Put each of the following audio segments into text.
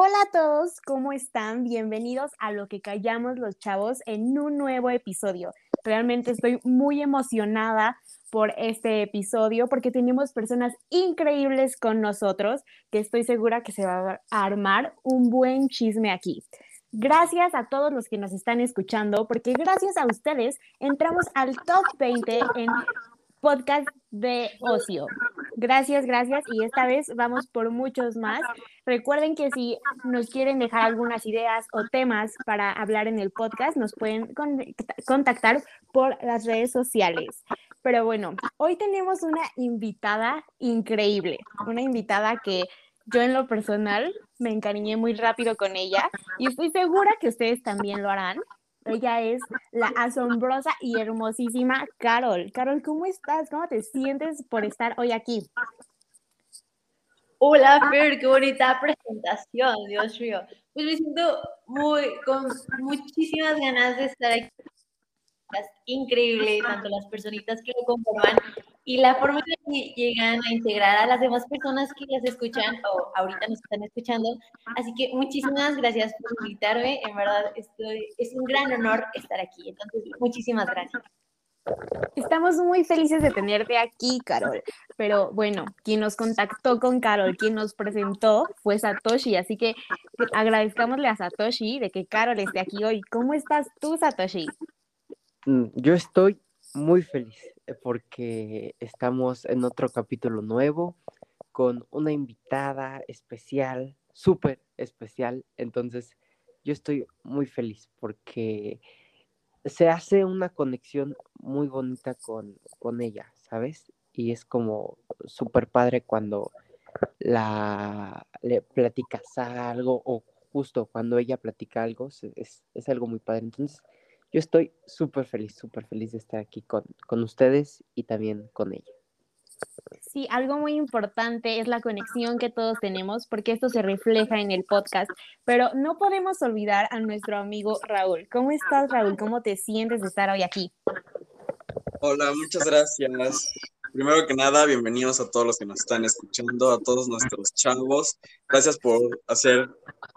Hola a todos, ¿cómo están? Bienvenidos a Lo que callamos los chavos en un nuevo episodio. Realmente estoy muy emocionada por este episodio porque tenemos personas increíbles con nosotros que estoy segura que se va a armar un buen chisme aquí. Gracias a todos los que nos están escuchando, porque gracias a ustedes entramos al top 20 en podcast de ocio. Gracias, gracias. Y esta vez vamos por muchos más. Recuerden que si nos quieren dejar algunas ideas o temas para hablar en el podcast, nos pueden contactar por las redes sociales. Pero bueno, hoy tenemos una invitada increíble, una invitada que yo en lo personal me encariñé muy rápido con ella y estoy segura que ustedes también lo harán. Ella es la asombrosa y hermosísima Carol. Carol, ¿cómo estás? ¿Cómo te sientes por estar hoy aquí? Hola, Fer, qué bonita presentación, Dios mío. Pues me siento muy, con muchísimas ganas de estar aquí increíble, tanto las personitas que lo conforman y la forma en que llegan a integrar a las demás personas que las escuchan o ahorita nos están escuchando. Así que muchísimas gracias por invitarme, en verdad estoy, es un gran honor estar aquí, entonces muchísimas gracias. Estamos muy felices de tenerte aquí, Carol. Pero bueno, quien nos contactó con Carol, quien nos presentó fue Satoshi. Así que agradezcámosle a Satoshi de que Carol esté aquí hoy. ¿Cómo estás tú, Satoshi? Mm, yo estoy muy feliz eh, porque estamos en otro capítulo nuevo con una invitada especial, súper especial. Entonces, yo estoy muy feliz porque se hace una conexión muy bonita con, con ella, ¿sabes? Y es como súper padre cuando la le platicas algo o justo cuando ella platica algo, es, es algo muy padre. Entonces, yo estoy súper feliz, súper feliz de estar aquí con, con ustedes y también con ella. Sí, algo muy importante es la conexión que todos tenemos, porque esto se refleja en el podcast, pero no podemos olvidar a nuestro amigo Raúl. ¿Cómo estás, Raúl? ¿Cómo te sientes de estar hoy aquí? Hola, muchas gracias. Primero que nada, bienvenidos a todos los que nos están escuchando, a todos nuestros chavos. Gracias por hacer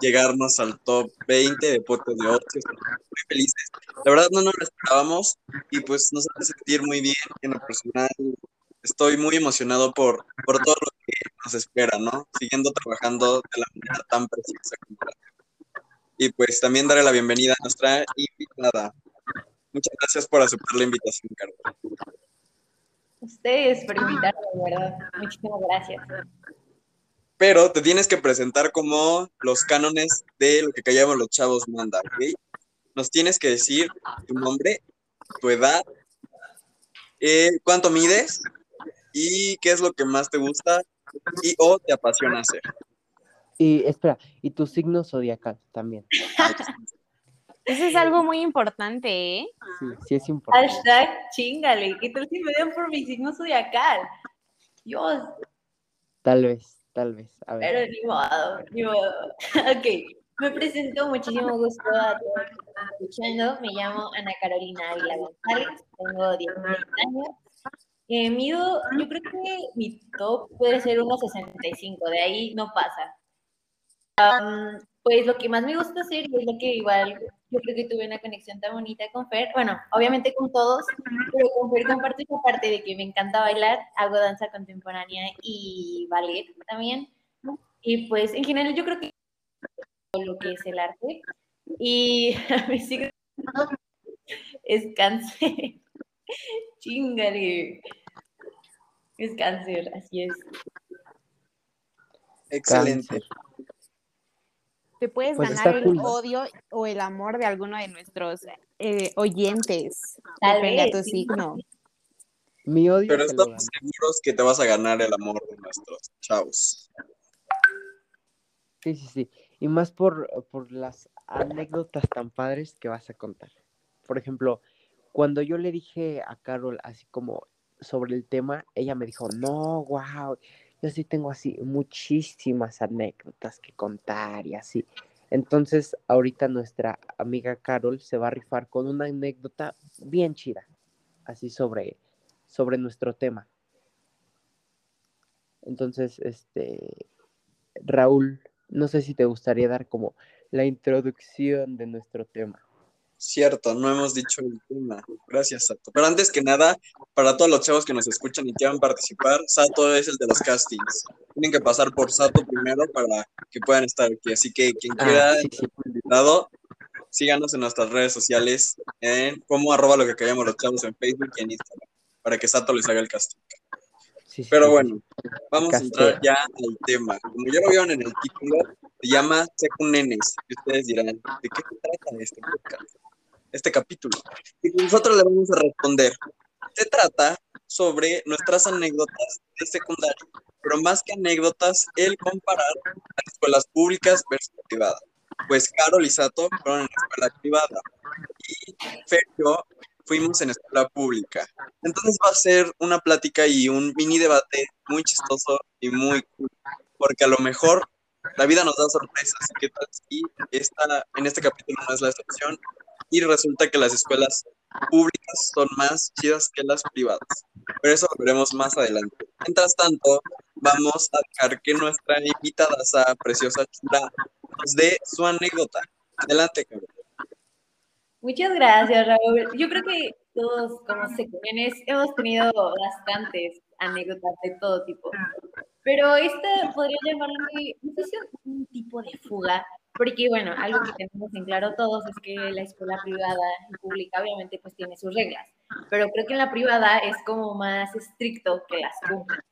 llegarnos al top 20 de podcast de ocio. muy felices. La verdad no nos lo esperábamos y pues nos hace sentir muy bien en lo personal. Estoy muy emocionado por, por todo lo que nos espera, ¿no? Siguiendo trabajando de la manera tan preciosa como Y pues también darle la bienvenida a nuestra invitada. Muchas gracias por aceptar la invitación, Carlos ustedes por invitarme, verdad. Muchísimas gracias. Pero te tienes que presentar como los cánones de lo que callamos los chavos manda, ¿ok? Nos tienes que decir tu nombre, tu edad, eh, cuánto mides y qué es lo que más te gusta y o te apasiona hacer. Y espera, y tu signo zodiacal también. Eso es algo muy importante, ¿eh? Sí, sí es importante. Hashtag chingale. ¿Qué tal si me den por mi signo zodiacal? Dios. Tal vez, tal vez. A ver. Pero ni modo, ni modo. ok. Me presento, muchísimo gusto a todos los que están escuchando. Me llamo Ana Carolina Ávila González, tengo 19 años. Eh, mido, yo creo que mi top puede ser 1,65, de ahí no pasa. Pues lo que más me gusta hacer, y es lo que igual yo creo que tuve una conexión tan bonita con Fer, bueno, obviamente con todos, pero con Fer comparto esa parte de que me encanta bailar, hago danza contemporánea y ballet también, y pues en general yo creo que lo que es el arte, y a mí sí es cáncer, chingale, es cáncer, así es. Excelente te puedes pues ganar el odio o el amor de alguno de nuestros eh, oyentes. Depende a tu signo. Mi odio. Pero estamos seguros que te vas a ganar el amor de nuestros chavos. Sí, sí, sí. Y más por, por las anécdotas tan padres que vas a contar. Por ejemplo, cuando yo le dije a Carol así como sobre el tema, ella me dijo, no, wow, yo sí tengo así muchísimas anécdotas que contar y así. Entonces, ahorita nuestra amiga Carol se va a rifar con una anécdota bien chida, así sobre, sobre nuestro tema. Entonces, este, Raúl, no sé si te gustaría dar como la introducción de nuestro tema. Cierto, no hemos dicho el tema. Gracias, Sato. Pero antes que nada, para todos los chavos que nos escuchan y quieran participar, Sato es el de los castings. Tienen que pasar por Sato primero para que puedan estar aquí. Así que quien Ah, quiera sí, sí. invitado, síganos en nuestras redes sociales, en como arroba lo que callamos los chavos en Facebook y en Instagram, para que Sato les haga el casting. Sí, Pero bueno, vamos a entrar ya al tema. Como ya lo vieron en el título, se llama Secunenes. Y ustedes dirán, ¿de qué se trata este podcast? Este capítulo. Y nosotros le vamos a responder. Se trata sobre nuestras anécdotas de secundaria, pero más que anécdotas, el comparar las escuelas públicas versus privadas. Pues Carol y Sato fueron en escuela privada y yo fuimos en escuela pública. Entonces va a ser una plática y un mini debate muy chistoso y muy cool, porque a lo mejor la vida nos da sorpresas. ¿Qué tal si esta, en este capítulo no es la excepción y resulta que las escuelas públicas son más chidas que las privadas? Pero eso lo veremos más adelante. Mientras tanto, vamos a dejar que nuestra invitada, esa preciosa chula, nos dé su anécdota. Adelante, Carol. Muchas gracias, Raúl. Yo creo que todos como secundanes hemos tenido bastantes anécdotas de todo tipo. Pero esta podría llamarle, no un tipo de fuga, porque bueno, algo que tenemos en claro todos es que la escuela privada y pública obviamente pues tiene sus reglas, pero creo que en la privada es como más estricto que las públicas.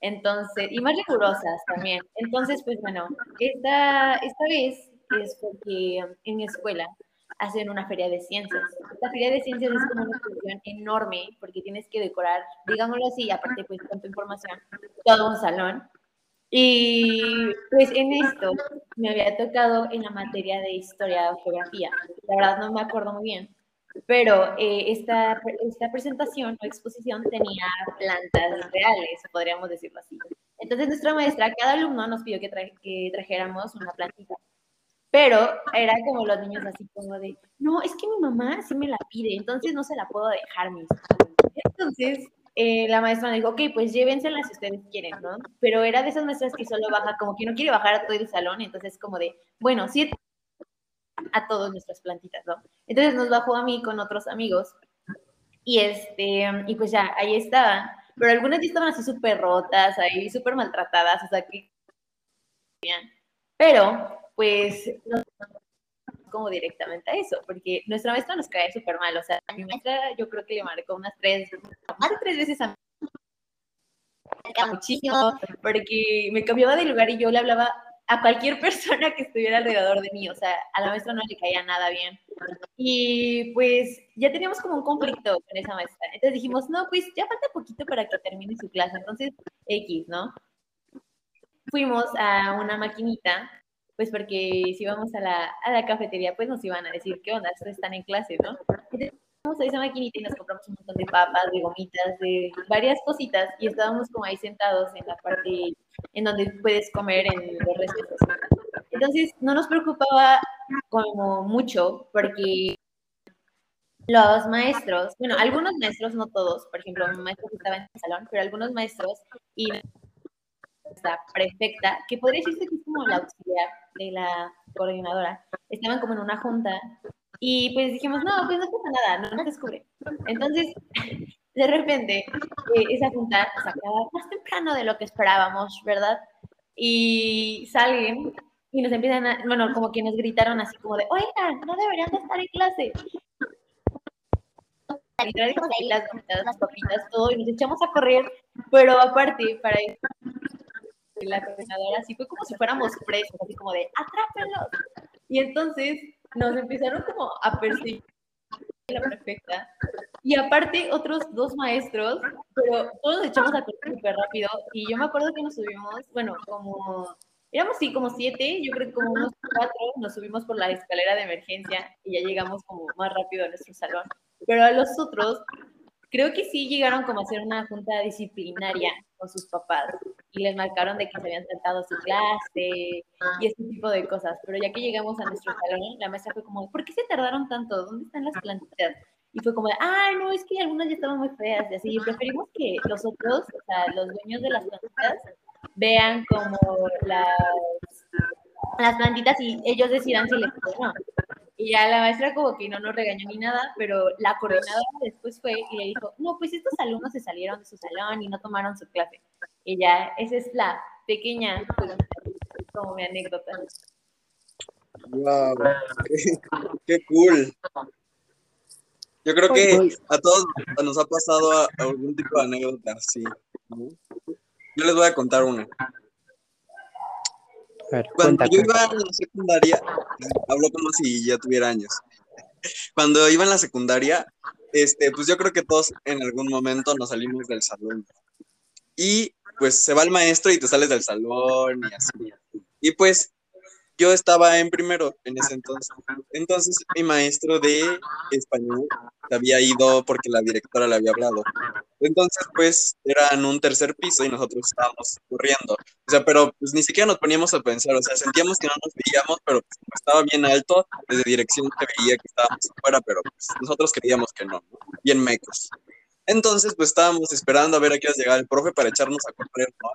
Entonces, y más rigurosas también. Entonces, pues bueno, esta, esta vez es porque um, en mi escuela hacen una feria de ciencias. La feria de ciencias es como una exposición enorme porque tienes que decorar, digámoslo así, aparte pues tanta información, todo un salón. Y pues en esto me había tocado en la materia de historia o geografía. La verdad no me acuerdo muy bien, pero eh, esta, esta presentación o exposición tenía plantas reales, podríamos decirlo así. Entonces nuestra maestra, cada alumno nos pidió que, tra que trajéramos una plantita. Pero era como los niños así como de, no, es que mi mamá sí me la pide, entonces no se la puedo dejar. Entonces eh, la maestra me dijo, ok, pues llévensela si ustedes quieren, ¿no? Pero era de esas maestras que solo baja, como que no quiere bajar a todo el salón, entonces como de, bueno, sí a todas nuestras plantitas, ¿no? Entonces nos bajó a mí con otros amigos y este, y pues ya, ahí estaban, pero algunas ya estaban así súper rotas, ahí súper maltratadas, o sea, que... Pero, pues, no como directamente a eso, porque nuestra maestra nos cae súper mal, o sea, a mi maestra yo creo que le marcó unas tres, más de tres veces a mí, muchísimo, porque me cambiaba de lugar y yo le hablaba a cualquier persona que estuviera alrededor de mí, o sea, a la maestra no le caía nada bien. Y pues ya teníamos como un conflicto con esa maestra. Entonces dijimos, no, pues ya falta poquito para que termine su clase, entonces X, ¿no? Fuimos a una maquinita, pues porque si íbamos a la, a la cafetería, pues nos iban a decir, ¿qué onda? Ustedes están en clase, ¿no? Entonces fuimos a esa maquinita y nos compramos un montón de papas, de gomitas, de varias cositas y estábamos como ahí sentados en la parte en donde puedes comer en los recesos. Entonces, no nos preocupaba como mucho porque los maestros, bueno, algunos maestros, no todos, por ejemplo, un maestro que estaba en el salón, pero algunos maestros y la prefecta, que podría decirse que es como la auxiliar de la coordinadora, estaban como en una junta y pues dijimos, no, pues no pasa nada, no nos descubre. Entonces, de repente, eh, esa junta se acaba más temprano de lo que esperábamos, ¿verdad? Y salen y nos empiezan a, bueno, como que nos gritaron así como de, oigan, no deberían de estar en clase. Y ahí las gomitas, las papitas, todo, y nos echamos a correr, pero aparte, para la coordinadora, así fue como si fuéramos presos, así como de, atrápenlos. Y entonces nos empezaron como a perseguir la perfecta. Y aparte, otros dos maestros, pero todos echamos a correr súper rápido. Y yo me acuerdo que nos subimos, bueno, como, éramos sí, como siete, yo creo que como unos cuatro, nos subimos por la escalera de emergencia y ya llegamos como más rápido a nuestro salón. Pero a los otros, creo que sí llegaron como a hacer una junta disciplinaria con sus papás y les marcaron de que se habían saltado su clase y ese tipo de cosas. Pero ya que llegamos a nuestro salón, la maestra fue como, ¿por qué se tardaron tanto? ¿Dónde están las plantitas? Y fue como, ay, no, es que algunas ya estaban muy feas y así. Preferimos que los otros, o sea, los dueños de las plantitas, vean como las, las plantitas y ellos decidan si les gusta o no. Y ya la maestra como que no nos regañó ni nada, pero la coordinadora después fue y le dijo, no, pues estos alumnos se salieron de su salón y no tomaron su clase. Y ya, esa es la pequeña, como mi anécdota. Wow, qué, cool. Yo creo que a todos nos ha pasado algún tipo de anécdota así. Yo les voy a contar una. Cuando yo iba en la secundaria, hablo como si ya tuviera años. Cuando iba en la secundaria, este, pues yo creo que todos en algún momento nos salimos del salón. Y pues se va el maestro y te sales del salón y así. Y pues yo estaba en primero en ese entonces. Entonces mi maestro de español había ido porque la directora le había hablado. Entonces pues era en un tercer piso y nosotros estábamos corriendo. O sea, pero pues ni siquiera nos poníamos a pensar, o sea, sentíamos que no nos veíamos, pero pues, estaba bien alto, desde dirección se veía que estábamos afuera, pero pues, nosotros creíamos que no, bien mecos. Entonces pues estábamos esperando a ver a qué iba a llegar el profe para echarnos a correr, ¿no?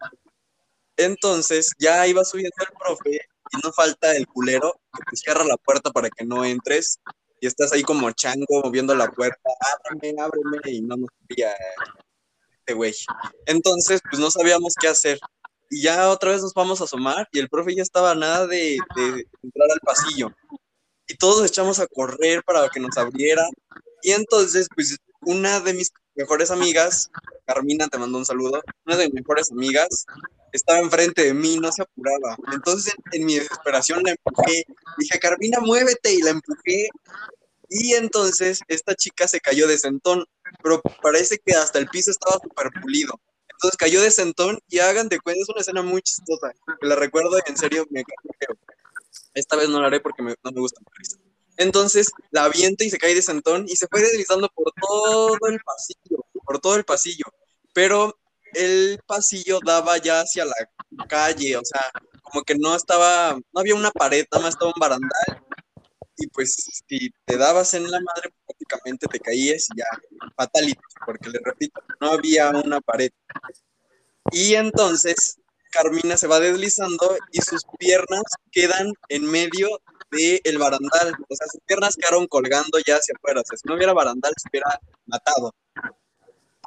Entonces ya iba subiendo el profe no falta el culero que te cierra la puerta para que no entres y estás ahí como chango moviendo la puerta, ábreme, ábreme, y no nos quería este güey. Entonces, pues no sabíamos qué hacer. Y ya otra vez nos vamos a asomar y el profe ya estaba nada de, de entrar al pasillo. Y todos echamos a correr para que nos abriera. Y entonces, pues una de mis mejores amigas, Carmina, te mando un saludo, una de mis mejores amigas estaba enfrente de mí, no se apuraba. Entonces, en, mi desesperación la empujé. Dije, Carmina, muévete, y la empujé. Y entonces esta chica se cayó de sentón, pero parece que hasta el piso estaba súper pulido. Entonces cayó de sentón y hagan de cuenta, es una escena muy chistosa, que la recuerdo en serio, me Esta vez no la haré porque no me gusta Entonces la avienta y se cae de sentón y se fue deslizando por todo el pasillo, por todo el pasillo. Pero el pasillo daba ya hacia la calle, o sea, como que no estaba, no había una pared, nada más estaba un barandal. Y pues si te dabas en la madre, prácticamente te caías y ya, fatalito, porque le repito, no había una pared. Y entonces Carmina se va deslizando y sus piernas quedan en medio del el barandal. O sea, sus piernas quedaron colgando ya hacia afuera. O sea, si no hubiera barandal, se hubiera matado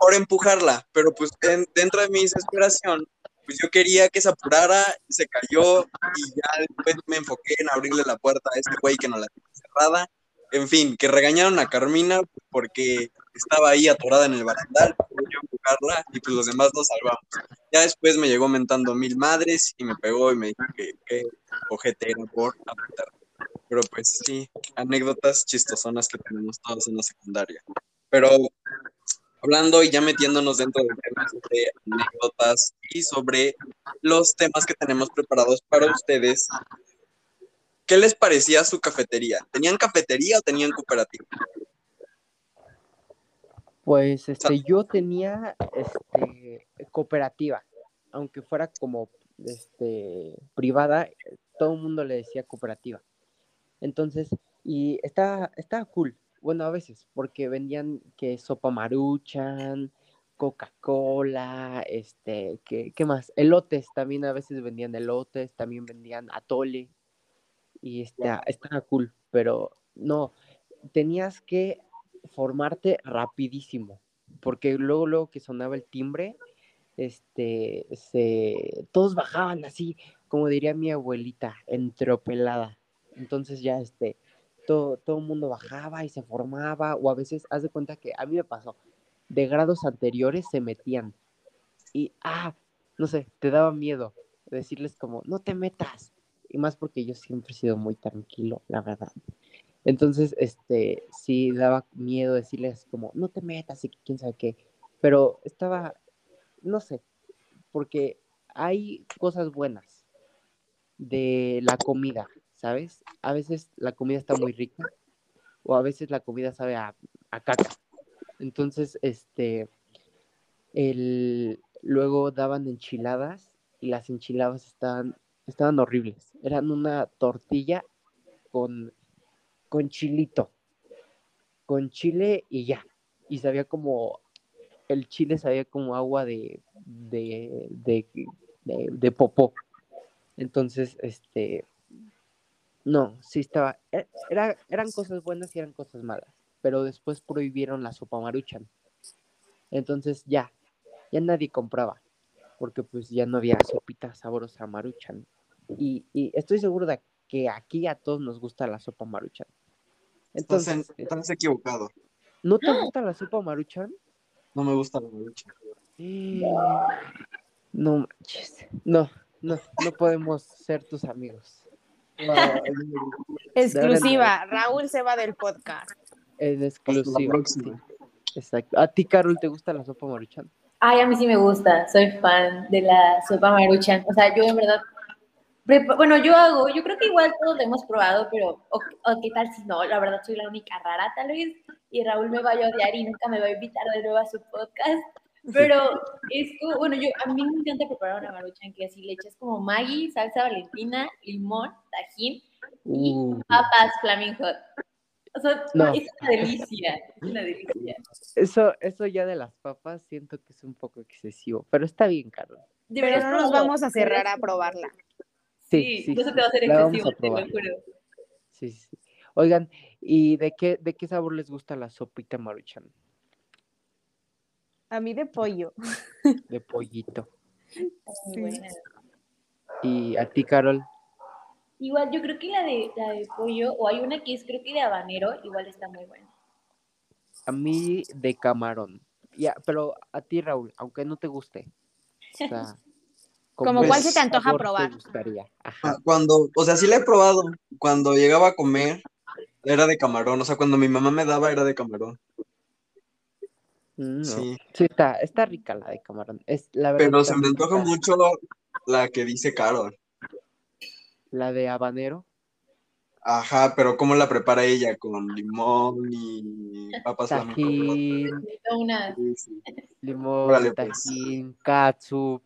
por empujarla, pero pues dentro de mi desesperación, pues yo quería que se apurara, se cayó y ya después me enfoqué en abrirle la puerta a este güey que no la tenía cerrada. En fin, que regañaron a Carmina porque estaba ahí atorada en el barandal, yo empujarla y pues los demás nos salvamos. Ya después me llegó mentando mil madres y me pegó y me dijo que, que ojete por apuntar. Pero pues sí, anécdotas chistosonas que tenemos todos en la secundaria. Pero hablando y ya metiéndonos dentro del tema sobre anécdotas y sobre los temas que tenemos preparados para ustedes. ¿Qué les parecía su cafetería? ¿Tenían cafetería o tenían cooperativa? Pues este, yo tenía este, cooperativa, aunque fuera como este, privada, todo el mundo le decía cooperativa. Entonces, y estaba, estaba cool, bueno, a veces, porque vendían que sopa maruchan, Coca-Cola, este, ¿qué, ¿qué, más? Elotes, también a veces vendían elotes, también vendían atole, y este, estaba cool, pero no, tenías que formarte rapidísimo, porque luego, luego que sonaba el timbre, este, se, todos bajaban así, como diría mi abuelita, entropelada. Entonces ya, este, todo, todo el mundo bajaba y se formaba, o a veces, haz de cuenta que a mí me pasó, de grados anteriores se metían y, ah, no sé, te daba miedo decirles como, no te metas, y más porque yo siempre he sido muy tranquilo, la verdad. Entonces, este, sí daba miedo decirles como, no te metas y quién sabe qué, pero estaba, no sé, porque hay cosas buenas de la comida, ¿sabes? A veces la comida está muy rica o a veces la comida sabe a, caca. Entonces, este, el, luego daban enchiladas y las enchiladas estaban, estaban horribles. Eran una tortilla con, con chilito, con chile y ya. Y sabía como, el chile sabía como agua de, de, de, de, de popó. Entonces, este, No, sí estaba. e- Era, eran cosas buenas y eran cosas malas. Pero después prohibieron la sopa maruchan. Entonces ya, ya nadie compraba. Porque pues ya no había sopita sabrosa maruchan. Y, y estoy seguro de que aquí a todos nos gusta la sopa maruchan. Estás, en- Entonces, eh, estás equivocado. ¿no te gusta la sopa maruchan? No me gusta la maruchan. No manches. No, no, no podemos ser tus amigos. Exclusiva, Raúl se va del podcast. La exclusiva. Exacto. ¿A ti, Carol, te gusta la sopa maruchan? Ay, a mí sí me gusta, soy fan de la sopa maruchan. O sea, yo en verdad, bueno, yo hago, yo creo que igual todos lo hemos probado, pero, o, o qué tal si no, la verdad soy la única rara tal vez, y Raúl me va a odiar y nunca me va a invitar de nuevo a su podcast. Pero es como, bueno, yo, a mí me encanta preparar una maruchan que así le echas como Maggi, salsa valentina, limón, tajín y Uh, papas flaming hot. O sea, No. es una delicia, es una delicia. eso, eso ya de las papas siento que es un poco excesivo, pero está bien, Carol. De Pero verdad, no nos vamos a cerrar a probarla. Sí, Sí, sí, te va a hacer excesivo, a te lo probar. juro. Sí, sí. sí. Oigan, ¿y de qué, de qué sabor les gusta la sopita maruchan? A mí de pollo. De pollito. Muy Sí. buena. ¿Y a ti, Carol? Igual, yo creo que la de, la de pollo, o hay una que es creo que de habanero, igual está muy buena. A mí de camarón. Ya, pero a ti, Raúl, aunque no te guste. O sea, Como cuál se te antoja probar. Te gustaría? Ah, Ajá. Cuando, o sea, sí la he probado. Cuando llegaba a comer, era de camarón. O sea, cuando mi mamá me daba, era de camarón. No. Sí. Sí, está, está rica la de camarón. Es, la verdad Pero se me rica. antoja mucho la que dice Carol. La de habanero. Ajá, pero ¿cómo la prepara ella? Con limón y papas. Tajín, Sí, sí. limón, Órale, pues. tajín, catsup,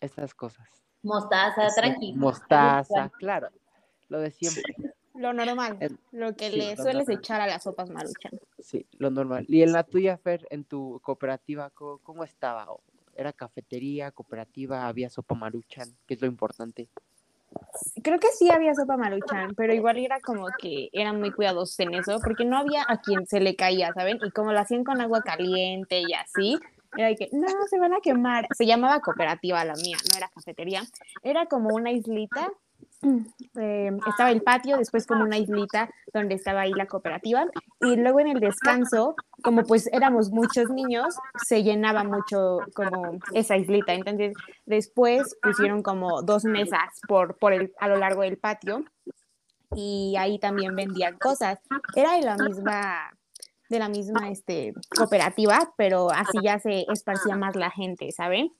esas cosas. mostaza, Exacto. tranqui. Mostaza, claro. Lo de siempre. Lo normal, En- lo que sí, le lo sueles normal. echar a las sopas maruchan. Sí, lo normal. ¿Y en la tuya, Fer, en tu cooperativa, cómo, cómo estaba? ¿O ¿Era cafetería, cooperativa, había sopa maruchan? ¿Qué es lo importante? Creo que sí había sopa maruchan, pero igual era como que eran muy cuidadosos en eso, porque no había a quien se le caía, ¿saben? Y como lo hacían con agua caliente y así, era de que, no, se van a quemar. Se llamaba cooperativa la mía, no era cafetería. Era como una islita. Eh, estaba el patio, después como una islita donde estaba ahí la cooperativa. Y luego en el descanso, como pues éramos muchos niños, se llenaba mucho como esa islita. Entonces después pusieron como dos mesas por, por el, a lo largo del patio y ahí también vendían cosas. Era de la misma de la misma este, cooperativa, pero así ya se esparcía más la gente, ¿saben?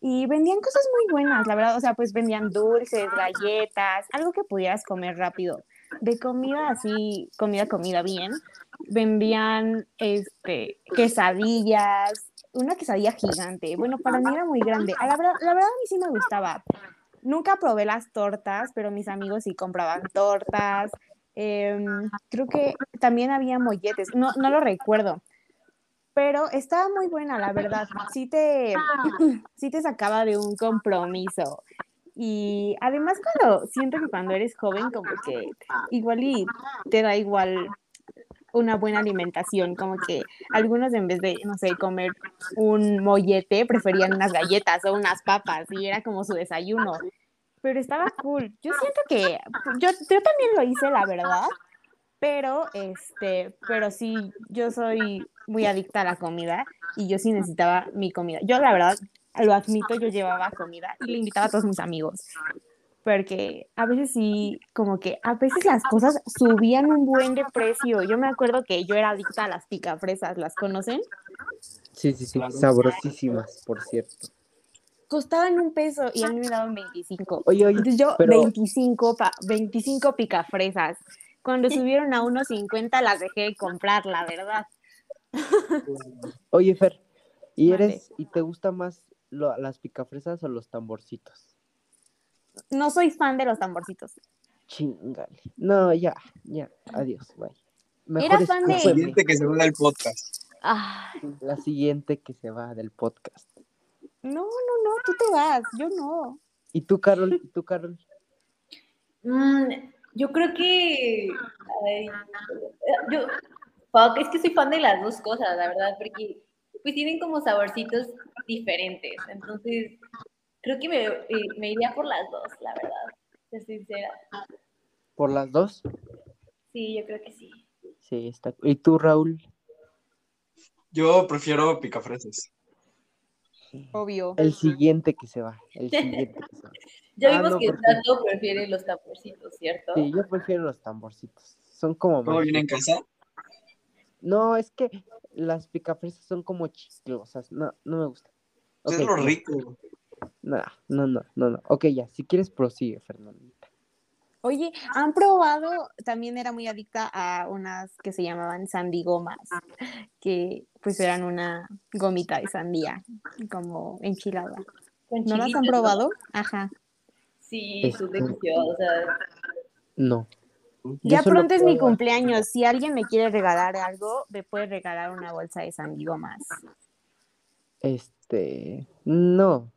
Y vendían cosas muy buenas, la verdad, o sea, pues vendían dulces, galletas, algo que pudieras comer rápido. De comida así, comida, comida bien, vendían este, quesadillas, una quesadilla gigante. Bueno, para mí era muy grande. La verdad, la verdad a mí sí me gustaba. Nunca probé las tortas, pero mis amigos sí compraban tortas. Em, creo que también había molletes, no, no lo recuerdo, pero estaba muy buena, la verdad. Sí te, sí te sacaba de un compromiso. Y además cuando siento que cuando eres joven como que igual y te da igual una buena alimentación, como que algunos en vez de, no sé, comer un mollete, preferían unas galletas o unas papas y era como su desayuno. Pero estaba cool. Yo siento que yo, yo también lo hice, la verdad, pero este, pero sí, yo soy muy adicta a la comida y yo sí necesitaba mi comida. Yo la verdad, lo admito, yo llevaba comida y le invitaba a todos mis amigos. Porque a veces sí, como que a veces las cosas subían un buen de precio. Yo me acuerdo que yo era adicta a las picafresas, ¿las conocen? Sí, sí, sí, sabrosísimas, por cierto. Costaban un peso y a mí me daban 25. Oye, oye, Entonces yo pero- 25, pa- 25 picafresas. Cuando subieron a 1.50 las dejé de comprar, la verdad. oye, Fer, ¿y eres, y te gusta más lo- las picafresas o los tamborcitos? No soy fan de los tamborcitos. Chingale. No, ya, ya, adiós, bye. Era Mejor fan de- La siguiente que se va del podcast. Ah, La siguiente que se va del podcast. no, no, no, tú te vas, yo no. ¿Y tú, Carol? ¿Y tú, Carol? Mm, Yo creo que. ay, yo, fuck, es que soy fan de las dos cosas, la verdad, porque pues tienen como saborcitos diferentes. Entonces, creo que me, eh, me iría por las dos, la verdad. Ser sincera. ¿Por las dos? Sí, yo creo que sí. Sí, está. ¿Y tú, Raúl? Yo prefiero picafresas. Obvio. El siguiente que se va. El siguiente que se va. Ya Ah, vimos no, que porque- prefiere los tamborcitos, ¿cierto? Sí, yo prefiero los tamborcitos. Son como ¿Cómo viene en casa? No, es que las picafresas son como chiclosas. No, no me gusta. Es Ok, lo rico. No, no, no, no, no. Ok, ya. Si quieres, prosigue, Fernandita. Oye, ¿han probado? También era muy adicta a unas que se llamaban sandigomas, que pues eran una gomita de sandía, como enchilada. ¿No las han probado? Ajá. Sí, son Este- deliciosas. No. Ya pronto es mi cumpleaños. Si alguien me quiere regalar algo, me puede regalar una bolsa de sandigomas. Este. No.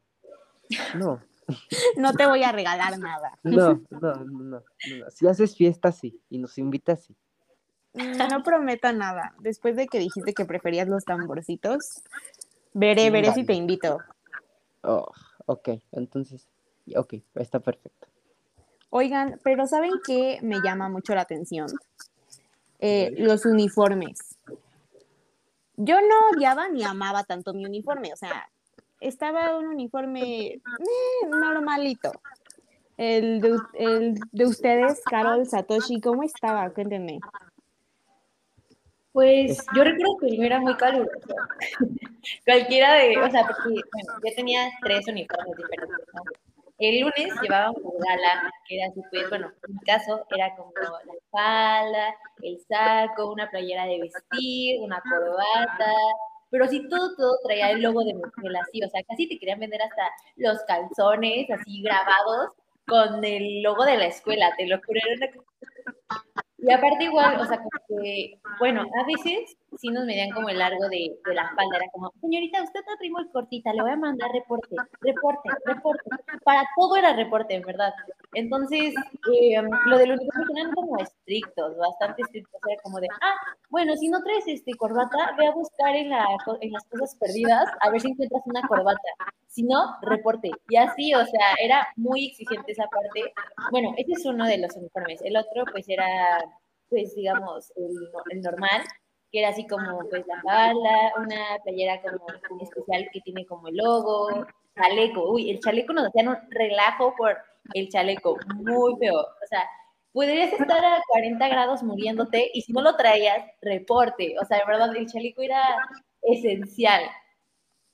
No. No te voy a regalar nada. No, no, no, no. Si haces fiesta, sí. Y nos invitas, sí. Mm, No prometo nada. Después de que dijiste que preferías los tamborcitos, veré, veré si te invito. Oh, ok, entonces. Ok, está perfecto. Oigan, pero ¿saben qué me llama mucho la atención? Eh, los uniformes. Yo no odiaba ni amaba tanto mi uniforme, o sea, estaba un uniforme eh, normalito. El de, u- el de ustedes, Carol, Satoshi, ¿cómo estaba? Cuéntenme. Pues yo recuerdo que el mío era muy caluroso. Cualquiera de, o sea, porque, bueno, yo tenía tres uniformes diferentes, ¿no? El lunes llevábamos gala, que era así, pues, bueno, en mi caso era como la falda, el saco, una playera de vestir, una corbata, pero sí todo, todo traía el logo de mi así, o sea, casi te querían vender hasta los calzones así grabados con el logo de la escuela, te lo juro, y aparte igual, o sea, como bueno, a veces sí nos medían como el largo de, de la falda, era como, señorita, usted no trae muy cortita, le voy a mandar reporte, reporte, reporte. Para todo era reporte, en verdad. Entonces, eh, lo del uniforme eran como estrictos, bastante estrictos, era como de, ah, bueno, si no traes este corbata, ve a buscar en, la, en las cosas perdidas a ver si encuentras una corbata. Si no, reporte. Y así, o sea, era muy exigente esa parte. Bueno, ese es uno de los uniformes. El otro, pues, era, pues, digamos, el, el normal, que era así como, pues, la falda, una playera como especial que tiene como el logo, chaleco. Uy, el chaleco nos hacían un relajo por el chaleco, muy feo. O sea, podrías estar a 40 grados muriéndote y si no lo traías, reporte. O sea, de verdad, el chaleco era esencial.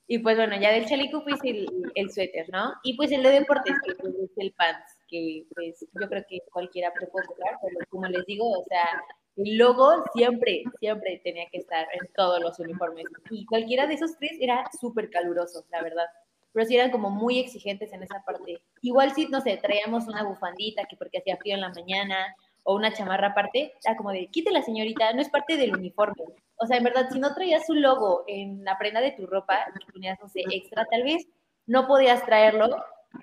Y pues bueno, ya del chaleco, pues el, suéter, ¿no? Y pues el de deportes, que pues, es el pants, que pues yo creo que cualquiera puede comprar, pero como les digo, o sea, el logo siempre, siempre tenía que estar en todos los uniformes. Y cualquiera de esos tres era súper caluroso, la verdad. Pero sí eran como muy exigentes en esa parte. Igual si, no sé, traíamos una bufandita que porque hacía frío en la mañana, o una chamarra aparte, era como de, quítela señorita, no es parte del uniforme. O sea, en verdad, si no traías su logo en la prenda de tu ropa, que ponías, no sé, extra tal vez, no podías traerlo.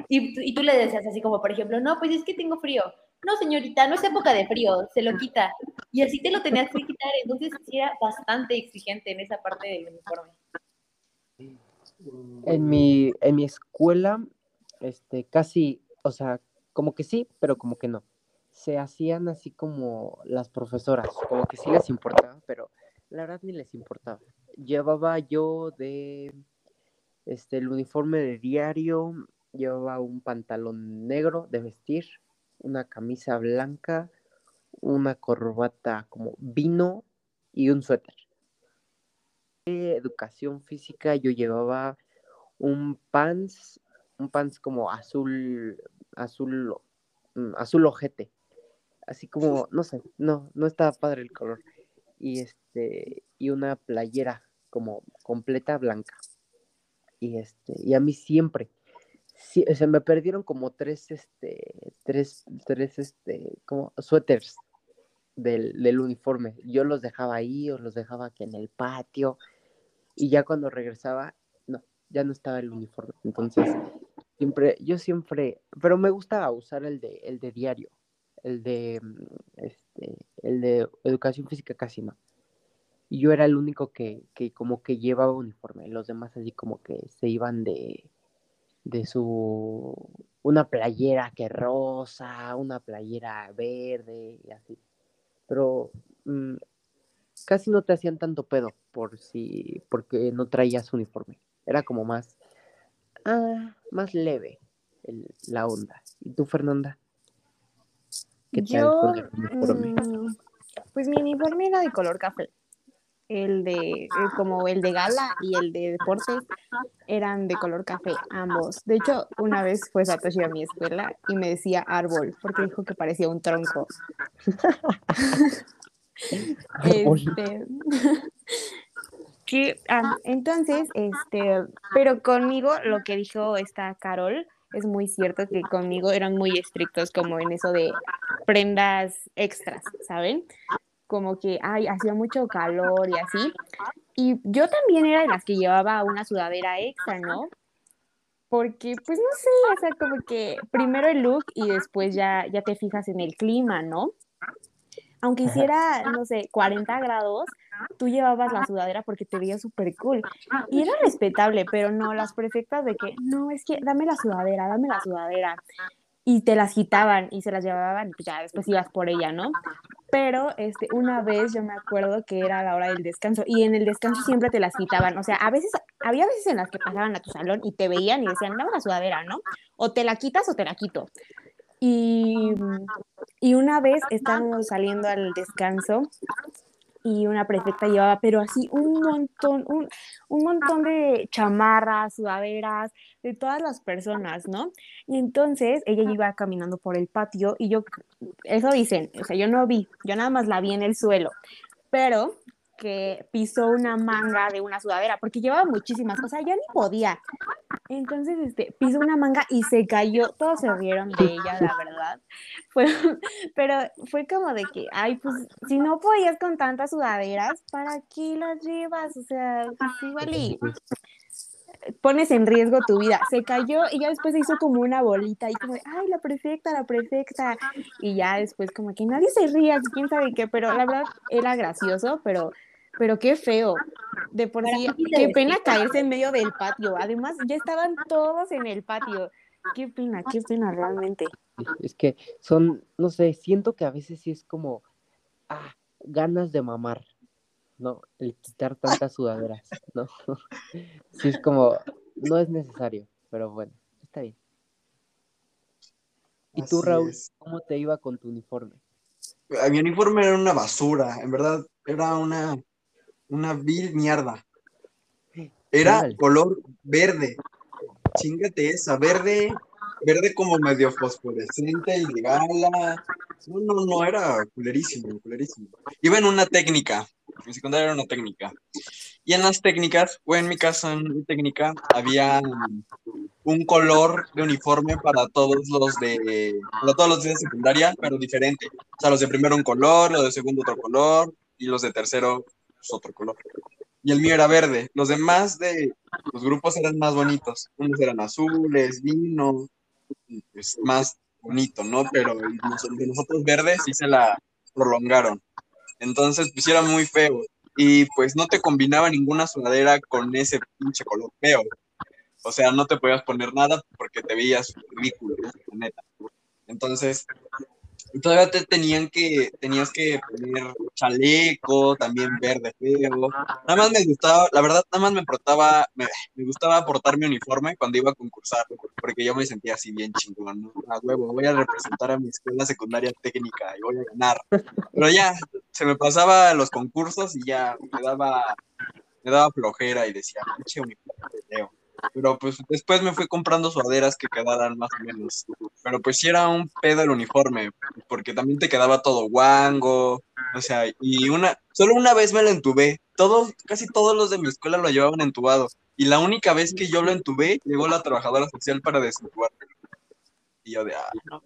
Y, y tú le decías así como, por ejemplo, no, pues es que tengo frío. No, señorita, no es época de frío, se lo quita. Y así te lo tenías que quitar. Entonces, sí era bastante exigente en esa parte del uniforme. En mi, en mi escuela, este, casi, o sea, como que sí, pero como que no. Se hacían así como las profesoras, como que sí les importaba, pero la verdad ni les importaba. Llevaba yo de, este, el uniforme de diario, llevaba un pantalón negro de vestir, una camisa blanca, una corbata como vino y un suéter. De educación física yo llevaba un pants, un pants como azul, azul, mm, azul ojete. Así como, no sé, no, no estaba padre el color. Y este, y una playera como completa blanca. Y este, y a mí siempre, sí, se me perdieron como tres, este, tres, tres, este, como suéteres del, del uniforme. Yo los dejaba ahí o los dejaba aquí en el patio. Y ya cuando regresaba, no, ya no estaba el uniforme. Entonces, siempre, yo siempre, pero me gustaba usar el de, el de diario, el de, mm, este, el de educación física casi no. Y yo era el único que, que como que llevaba uniforme. Los demás así como que se iban de, de su, una playera que rosa, una playera verde y así. Pero mm, casi no te hacían tanto pedo por si, porque no traías uniforme. Era como más, ah, más leve el- la onda. ¿Y tú, Fernanda? ¿Qué tal Yo, con el uniforme? mm, pues mi uniforme era de color café. El de, eh, como el de gala y el de deportes eran de color café, ambos. De hecho, una vez fue Satoshi a mi escuela y me decía árbol, porque dijo que parecía un tronco. Este, que, ah, entonces, este, pero conmigo lo que dijo esta Carol es muy cierto que conmigo eran muy estrictos como en eso de prendas extras, ¿saben? Como que, ay, hacía mucho calor y así. Y yo también era de las que llevaba una sudadera extra, ¿no? Porque, pues no sé, o sea, como que primero el look y después ya, ya te fijas en el clima, ¿no? Aunque hiciera, no sé, 40 grados, tú llevabas la sudadera porque te veía súper cool. Y era respetable, pero no, las perfectas de que, no, es que dame la sudadera, dame la sudadera. Y te las quitaban y se las llevaban y pues ya después ibas por ella, ¿no? Pero este, una vez yo me acuerdo que era la hora del descanso y en el descanso siempre te las quitaban. O sea, a veces, había veces en las que pasaban a tu salón y te veían y decían, dame la sudadera, ¿no? O te la quitas o te la quito. Y, y una vez estábamos saliendo al descanso y una prefecta llevaba, pero así un montón, un, un montón de chamarras, sudaderas, de todas las personas, ¿no? Y entonces ella iba caminando por el patio y yo, eso dicen, o sea, yo no vi, yo nada más la vi en el suelo, pero que pisó una manga de una sudadera, porque llevaba muchísimas, o sea, ya ni podía. Entonces, este, pisó una manga y se cayó, todos se rieron de ella, la verdad. Fue, pero fue como de que, ay, pues, si no podías con tantas sudaderas, ¿para qué las llevas? O sea, pues igual y pones en riesgo tu vida. Se cayó y ya después se hizo como una bolita y como, ay, la prefecta, la prefecta. Y ya después como que nadie se ría, quién sabe qué, pero la verdad era gracioso, pero, pero qué feo. De por sí, qué pena caerse en medio del patio. Además, ya estaban todos en el patio. Qué pena, qué pena realmente. Es que son, no sé, siento que a veces sí es como, ah, ganas de mamar, ¿no? El quitar tantas sudaderas, ¿no? Sí es como, no es necesario, pero bueno, está bien. ¿Y tú, Así Raúl, es. cómo te iba con tu uniforme? Mi uniforme era una basura, en verdad, era una, una vil mierda. Era color verde. Chingate esa, verde, verde como medio fosforescente y de gala. No, no, no, era culerísimo, culerísimo. Iba en una técnica, mi secundaria era una técnica. Y en las técnicas, o en mi caso, en mi técnica, había un color de uniforme para todos los de, para todos los de secundaria, pero diferente. O sea, los de primero un color, los de segundo otro color, y los de tercero pues, otro color. Y el mío era verde. Los demás de los grupos eran más bonitos. Unos eran azules, vino, pues más bonito, ¿no? Pero de nosotros verdes sí se la prolongaron. Entonces, pues muy feo. Y pues no te combinaba ninguna sudadera con ese pinche color feo. O sea, no te podías poner nada porque te veías ridículo, neta. Entonces, todavía te tenían que, tenías que poner chaleco, también verde feo. Nada más me gustaba, la verdad, nada más me portaba, me, gustaba portar mi uniforme cuando iba a concursar, porque yo me sentía así bien chingón, ¿no? A huevo, voy a representar a mi escuela secundaria técnica y voy a ganar. Pero ya, se me pasaba los concursos y ya me daba, me daba flojera y decía, pinche uniforme feo. Pero pues después me fui comprando sudaderas que quedaran más o menos. Pero pues sí era un pedo el uniforme, porque también te quedaba todo guango. O sea, y una, solo una vez me lo entubé. Todos, casi todos los de mi escuela lo llevaban entubado. Y la única vez que yo lo entubé, llegó la trabajadora social para desentubarme. Y yo de, ah, no.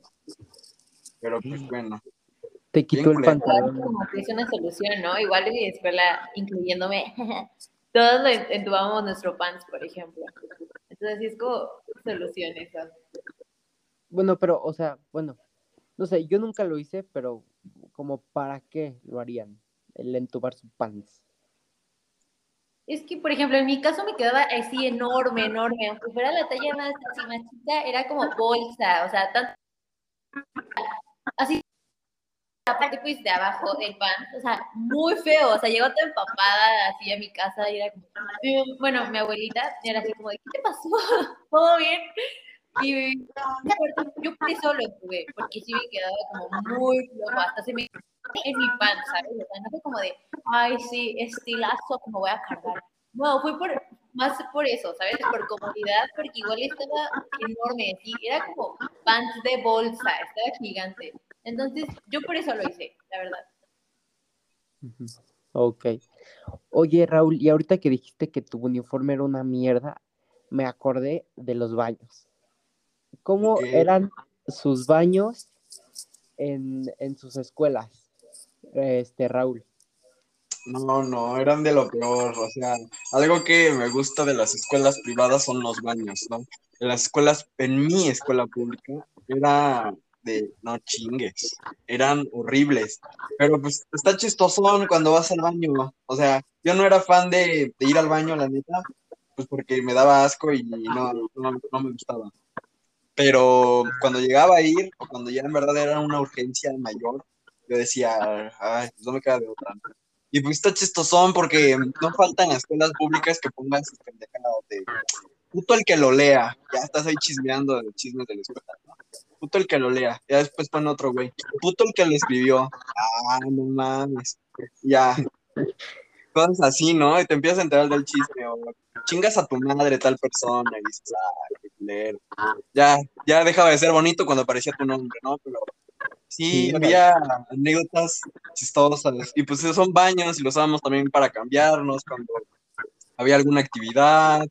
Pero pues bueno. Te quitó el pantalón. Como que es una solución, ¿no? Igual en mi escuela, incluyéndome, todos lo entubábamos nuestro pants, por ejemplo. Entonces, sí es como solución eso. Bueno, pero, o sea, bueno, No sé, yo nunca lo hice, pero como para qué lo harían, el entubar su pants. Es que, por ejemplo, en mi caso me quedaba así enorme, enorme. Aunque fuera la talla más, así, más chica, era como bolsa. O sea, tanto. Así. Parte pues de abajo del pan. O sea, muy feo. O sea, llegó toda empapada así a mi casa y era como. Bueno, mi abuelita era así como ¿qué te pasó? ¿Todo bien? Y yo por eso lo tuve, porque sí me quedaba como muy flojo, hasta se me en mi pan, ¿sabes? O sea, no fue como de, ay, sí, estilazo, como voy a cargar. No, fue por, más por eso, ¿sabes? Por comodidad, porque igual estaba enorme, ¿sí? era como pants de bolsa, estaba gigante. Entonces, yo por eso lo hice, la verdad. Ok. Oye, Raúl, y ahorita que dijiste que tu uniforme era una mierda, me acordé de los baños. ¿Cómo eran sus baños en, en sus escuelas? este, Raúl? No, no, eran de lo peor. O sea, algo que me gusta de las escuelas privadas son los baños, ¿no? En las escuelas, en mi escuela pública, era de no chingues, eran horribles. Pero pues está chistosón cuando vas al baño. O sea, yo no era fan de, ir al baño, la neta, pues porque me daba asco y no, no me gustaba. Pero cuando llegaba a ir, o cuando ya en verdad era una urgencia mayor, yo decía, ay, pues no me queda de otra. Y pues está chistosón porque no faltan las escuelas públicas que pongan sus pendejadas de puto el que lo lea. Ya estás ahí chismeando de chismes de la escuela, ¿no? Puto el que lo lea. Ya después pone otro güey. Puto el que lo escribió. Ah, no mames. Ya. Cosas así, ¿no? Y te empiezas a enterar del chisme. O chingas a tu madre tal persona. Y dices, ah, Ya, ya dejaba de ser bonito cuando aparecía tu nombre, ¿no? Pero Sí, había anécdotas chistosas. Y pues son baños y los usábamos también para cambiarnos cuando había alguna actividad.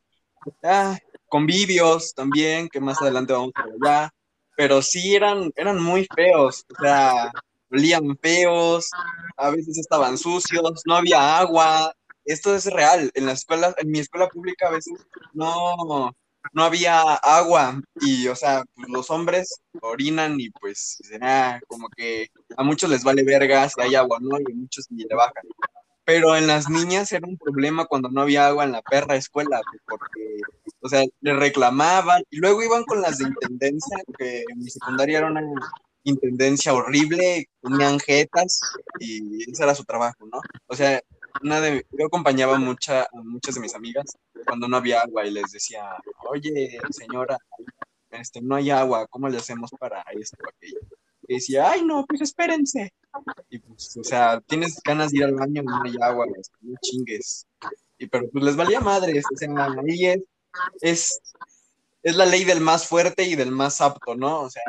Ah, convivios también, que más adelante vamos a ver allá. Pero sí eran, eran muy feos. O sea, olían feos, a veces estaban sucios, no había agua. Esto es real. En la escuela, en mi escuela pública a veces no, no había agua y, o sea, pues, los hombres orinan y pues será como que a muchos les vale verga si hay agua, ¿no? Y a muchos ni le bajan. Pero en las niñas era un problema cuando no había agua en la perra escuela, porque, o sea, le reclamaban y luego iban con las de intendencia, que en mi secundaria era una intendencia horrible, ponían jetas y ese era su trabajo, ¿no? O sea, una de, yo acompañaba mucha, a muchas de mis amigas cuando no había agua y les decía, oye, señora, este, no hay agua, ¿cómo le hacemos para esto o aquello? Y decía, ay, no, pues espérense. Y pues, o sea, tienes ganas de ir al baño no hay agua, no chingues. Y pero pues les valía madres, o sea, ahí es, es, es la ley del más fuerte y del más apto, ¿no? O sea,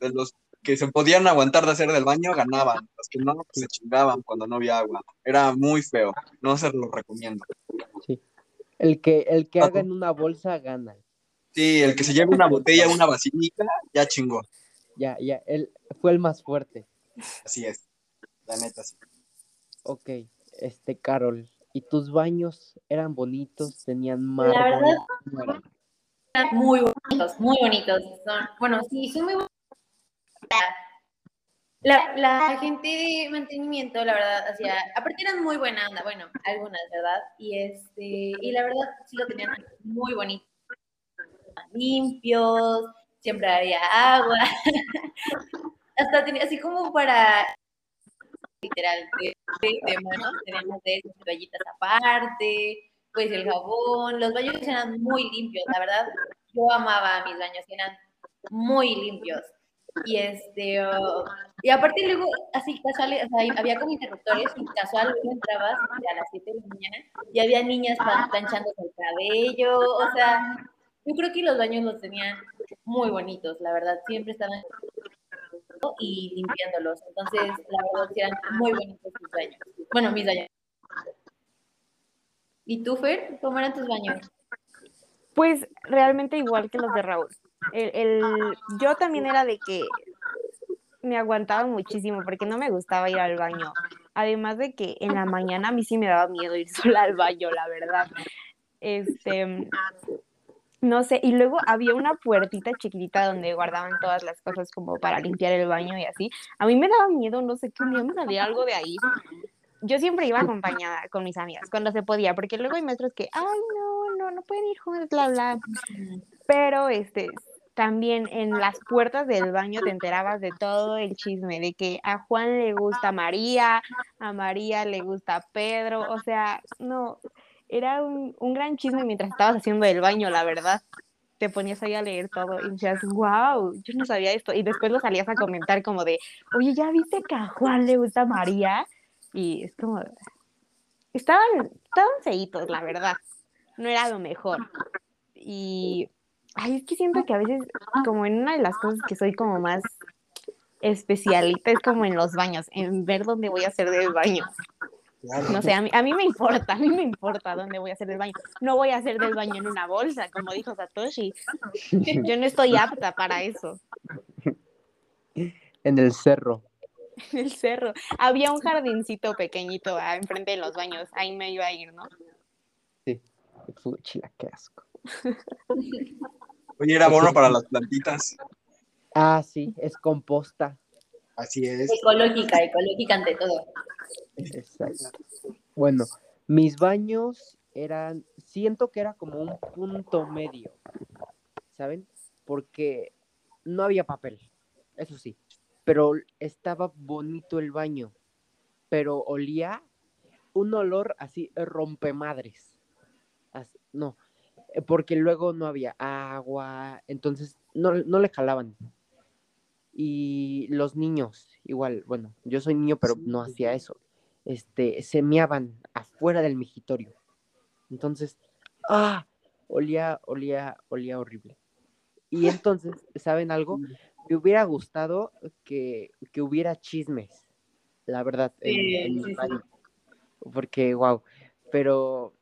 de los que se podían aguantar de hacer del baño ganaban, los que no, pues, se chingaban cuando no había agua. Era muy feo, no se lo recomiendo. Sí. El que, el que haga en una bolsa gana. Sí, el que se lleve una botella, una vasilita, ya chingó. Ya, ya, él fue el más fuerte. Así es, la neta sí. Ok, este, Carol, ¿y tus baños eran bonitos? ¿Tenían mármol? La verdad, eran muy bonitos, muy bonitos. Son, bueno, sí, son muy bonitos la, gente de mantenimiento, la verdad, hacía, aparte eran muy buena onda, bueno, algunas, ¿verdad? Y este, y la verdad sí lo tenían muy bonito. Limpios, siempre había agua. Hasta tenía así como para literal de, de, manos, teníamos de esas toallitas aparte, pues el jabón, los baños eran muy limpios, la verdad, yo amaba mis baños, eran muy limpios. Y este, y aparte luego, así casual, o sea, había como interruptores y casual entrabas a las 7 de la mañana y había niñas planchándose el cabello, o sea, yo creo que los baños los tenían muy bonitos, la verdad, siempre estaban y limpiándolos, entonces la verdad eran muy bonitos sus baños, bueno, mis baños. ¿Y tú, Fer, cómo eran tus baños? Pues realmente igual que los de Raúl. El, yo también era de que me aguantaba muchísimo porque no me gustaba ir al baño. Además de que en la mañana a mí sí me daba miedo ir sola al baño, la verdad. Este, no sé, y luego había una puertita chiquitita donde guardaban todas las cosas como para limpiar el baño y así. A mí me daba miedo, no sé, que un día me salía algo de ahí. Yo siempre iba acompañada con mis amigas cuando se podía, porque luego hay maestros que, ay, no, no, no pueden ir juntos, bla, bla. Pero, este, también en las puertas del baño te enterabas de todo el chisme, de que a Juan le gusta María, a María le gusta Pedro, o sea, no, era un, un gran chisme mientras estabas haciendo el baño, la verdad. Te ponías ahí a leer todo y decías, wow, yo no sabía esto. Y después lo salías a comentar como de, oye, ¿ya viste que a Juan le gusta María? Y es como, estaban, estaban feitos, la verdad. No era lo mejor. Y, ay, es que siento que a veces, como en una de las cosas que soy como más especialita, es como en los baños, en ver dónde voy a hacer del baño. No sé, a mí, a mí me importa, a mí me importa dónde voy a hacer del baño. No voy a hacer del baño en una bolsa, como dijo Satoshi. Yo no estoy apta para eso. En el cerro. En el cerro. Había un jardincito pequeñito ah, enfrente de los baños. Ahí me iba a ir, ¿no? Sí. Qué asco. Oye, era bueno para las plantitas. Ah, sí, es composta. Así es. Ecológica, ecológica ante todo. Exacto. Bueno, mis baños eran, siento que era como un punto medio, ¿saben? Porque no había papel, eso sí, pero estaba bonito el baño, pero olía un olor así rompemadres. Así, no, porque luego no había agua, entonces no, no le jalaban. Y los niños, igual, bueno, yo soy niño, pero no hacía eso. Este, se meaban afuera del migitorio. Entonces, ¡ah! Olía, olía, olía horrible. Y entonces, ¿saben algo? Me hubiera gustado que, que hubiera chismes, la verdad, en, Sí, en mi sí, baño. Porque, wow, pero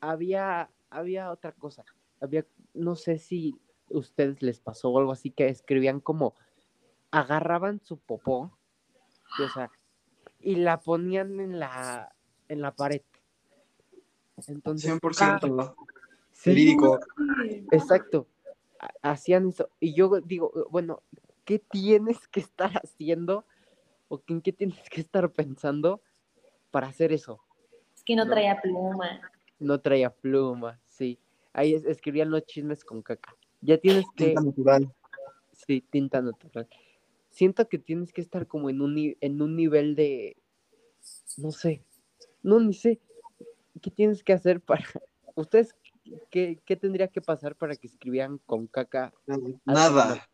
había, había otra cosa. Había, no sé si a ustedes les pasó o algo así, que escribían como, agarraban su popó, y, o sea, y la ponían en la, en la pared. Entonces, 100% sí, lírico. Exacto. ha- Hacían eso. Y yo digo, bueno, ¿qué tienes que estar haciendo? ¿O en qué tienes que estar pensando para hacer eso? Es que no No. traía pluma. No traía pluma, sí. Ahí es- escribían los chismes con caca. Ya tienes que, Tinta natural. sí, tinta natural. Siento que tienes que estar como en un, en un nivel de, no sé, no, ni sé. ¿Qué tienes que hacer para, ustedes, qué, qué tendría que pasar para que escribieran con caca? Nada.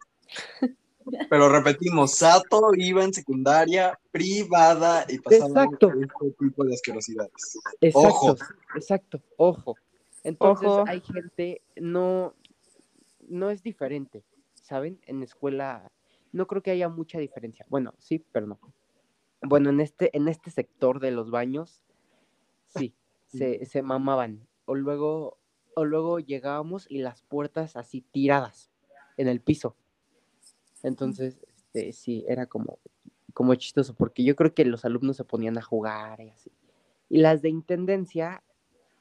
Pero repetimos, Sato iba en secundaria privada y pasaba Exacto. este tipo de asquerosidades. Exacto, Ojo. exacto, ojo. Entonces Ojo. hay gente, no, no es diferente, ¿saben? En escuela no creo que haya mucha diferencia. Bueno, sí, pero no. Bueno, en este, en este sector de los baños, sí, se, se mamaban. O luego, o luego llegábamos y las puertas así tiradas en el piso. Entonces, este, sí, era como, como chistoso, porque yo creo que los alumnos se ponían a jugar y así. Y las de intendencia,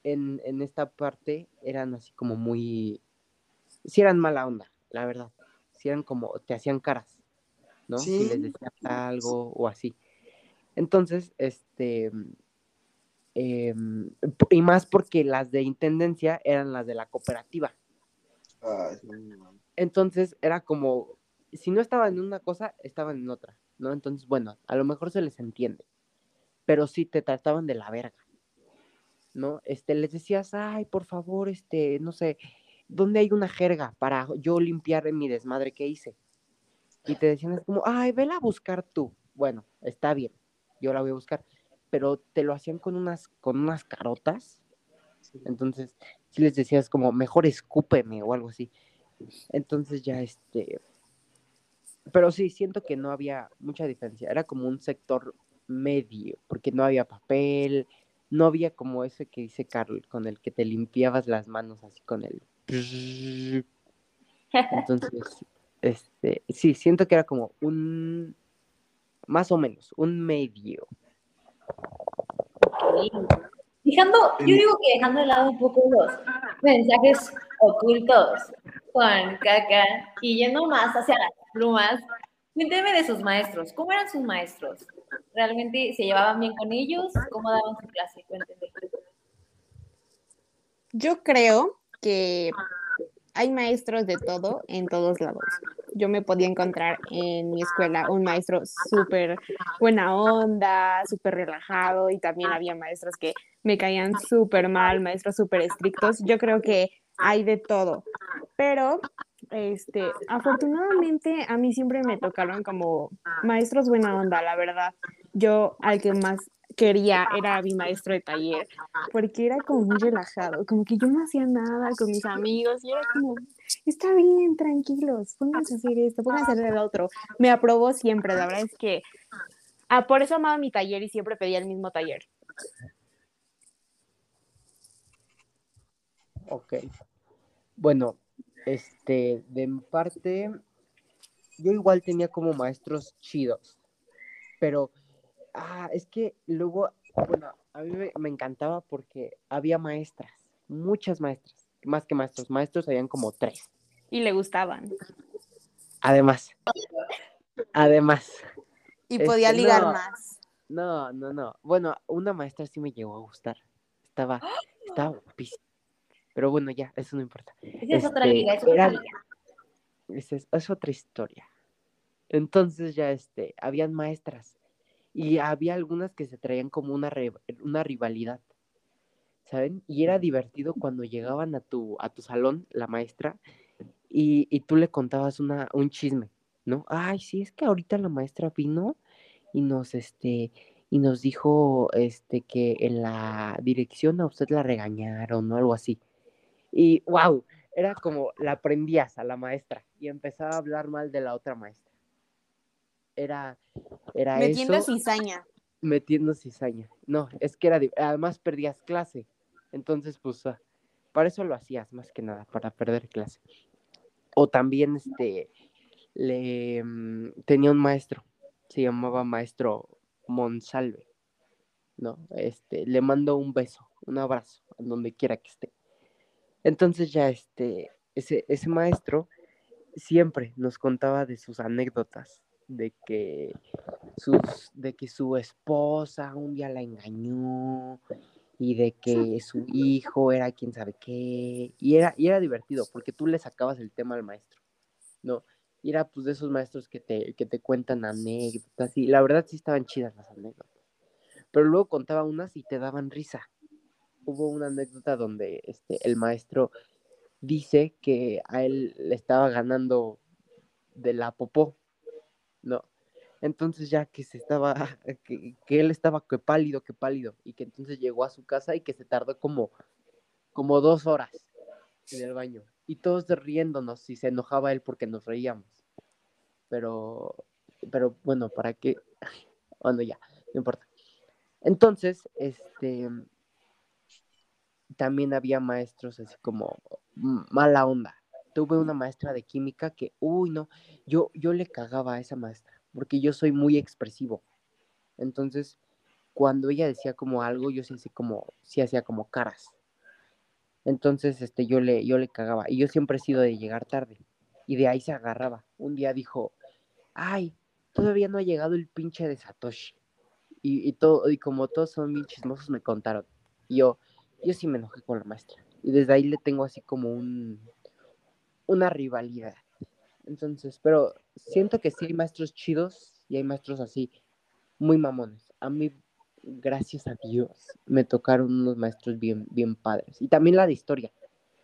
en, en esta parte, eran así como muy, sí eran mala onda, la verdad. Sí eran como, te hacían caras, ¿no? Si les decías algo o así. Entonces, este, em, y más porque las de intendencia eran las de la cooperativa. Entonces era como, si no estaban en una cosa, estaban en otra, ¿no? Entonces, bueno, a lo mejor se les entiende, pero sí te trataban de la verga, ¿no? Este, les decías, ay, por favor, este, no sé, ¿dónde hay una jerga para yo limpiar mi desmadre que hice? Y te decían es como, ay, vela a buscar tú. Bueno, está bien, yo la voy a buscar, pero te lo hacían con unas, con unas carotas, entonces, si les decías como, mejor escúpeme o algo así. Entonces ya este... Pero sí, siento que no había mucha diferencia. Era como un sector medio, porque no había papel, no había como ese que dice Carl, con el que te limpiabas las manos así con el... Entonces, este, sí, siento que era como un... Más o menos, un medio. Dejando, yo digo que dejando de lado un poco los mensajes ocultos con caca y yendo más hacia las plumas. Cuénteme de sus maestros. ¿Cómo eran sus maestros? ¿Realmente se llevaban bien con ellos? ¿Cómo daban su clase? Cuénteme. Yo creo que hay maestros de todo en todos lados. Yo me podía encontrar en mi escuela un maestro súper buena onda, súper relajado y también había maestros que me caían súper mal, maestros súper estrictos. Yo creo que hay de todo, pero este, afortunadamente a mí siempre me tocaron como maestros buena onda, la verdad. Yo al que más quería era mi maestro de taller, porque era como muy relajado, como que yo no hacía nada con mis amigos y era como, está bien, tranquilos, pónganse a hacer esto, pónganse a hacer el otro. Me aprobó siempre, la verdad es que ah, por eso amaba mi taller y siempre pedía el mismo taller. Ok. Bueno, este, de mi parte, yo igual tenía como maestros chidos, pero, ah, es que luego, bueno, a mí me, me encantaba porque había maestras, muchas maestras, más que maestros, maestros habían como tres. Y le gustaban. Además, además, Y podía Este, ligar no. más. no, no, no. Bueno, una maestra sí me llegó a gustar. Estaba, estaba guapísima. Pero bueno, ya, eso no importa. Esa es otra liga, es otra liga. Esa es, es otra historia. Entonces ya, este, habían maestras y había algunas que se traían como una, re- una rivalidad, ¿saben? Y era divertido cuando llegaban a tu, a tu salón, la maestra, y, y tú le contabas una, un chisme, ¿no? Ay, sí, es que ahorita la maestra vino y nos, este, y nos dijo, este, que en la dirección a usted la regañaron o algo así. Y, wow, era como la aprendías a la maestra y empezaba a hablar mal de la otra maestra. Era, era Metiendo eso, cizaña. metiendo cizaña. No, es que era, además perdías clase. Entonces, pues, ah, para eso lo hacías más que nada, para perder clase. O también, este, le mm, tenía un maestro, se llamaba maestro Monsalve, ¿no? Este, le mando un beso, un abrazo, a donde quiera que esté. Entonces ya, este, ese, ese maestro siempre nos contaba de sus anécdotas, de que sus, de que su esposa un día la engañó y de que su hijo era quién sabe qué, y era, y era divertido porque tú le sacabas el tema al maestro, ¿no? Y era pues de esos maestros que te, que te cuentan anécdotas, y la verdad sí estaban chidas las anécdotas, pero luego contaba unas y te daban risa. Hubo una anécdota donde este, el maestro dice que a él le estaba ganando de la popó, ¿no? Entonces ya que se estaba, que, que él estaba que pálido, que pálido, y que entonces llegó a su casa y que se tardó como, como dos horas en el baño. Y todos riéndonos y se enojaba él porque nos reíamos. Pero, pero bueno, ¿para qué? Bueno, ya, no importa. Entonces, este, también había maestros así como mm, mala onda. Tuve una maestra de química que, uy, no, yo, yo le cagaba a esa maestra, porque yo soy muy expresivo. Entonces, cuando ella decía como algo, yo sí como, sí hacía como caras. Entonces, este, yo le, yo le cagaba. Y yo siempre he sido de llegar tarde. Y de ahí se agarraba. Un día dijo, ay, todavía no ha llegado el pinche de Satoshi. Y, y todo, y como todos son bien chismosos, me contaron. Y yo, yo sí me enojé con la maestra. Y desde ahí le tengo así como un, una rivalidad. Entonces, pero siento que sí hay maestros chidos y hay maestros así, muy mamones. A mí, gracias a Dios, me tocaron unos maestros bien, bien padres. Y también la de historia.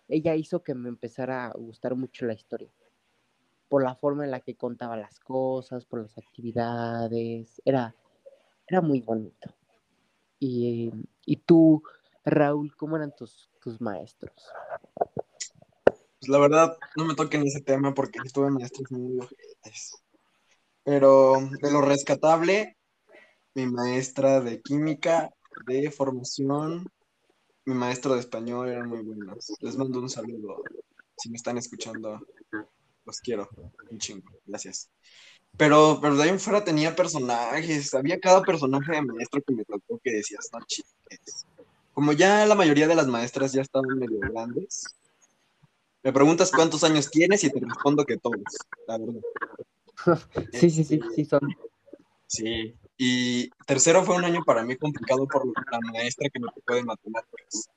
Ella hizo que me empezara a gustar mucho la historia. Por la forma en la que contaba las cosas, por las actividades. Era, era muy bonito. Y, y tú, Raúl, ¿cómo eran tus, tus maestros? Pues la verdad, no me toquen ese tema porque estuve maestros muy. Pero de lo rescatable, mi maestra de química, de formación, mi maestro de español eran muy buenos. Les mando un saludo. Si me están escuchando, los quiero. Un chingo. Gracias. Pero, pero de ahí en fuera tenía personajes. Había cada personaje de maestro que me tocó que decías, no chingues. Como ya la mayoría de las maestras ya estaban medio grandes, Me preguntas cuántos años tienes y te respondo que todos, la verdad. Sí, sí, sí, sí son. Sí. Y tercero fue un año para mí complicado por la maestra que me tocó de matemáticas.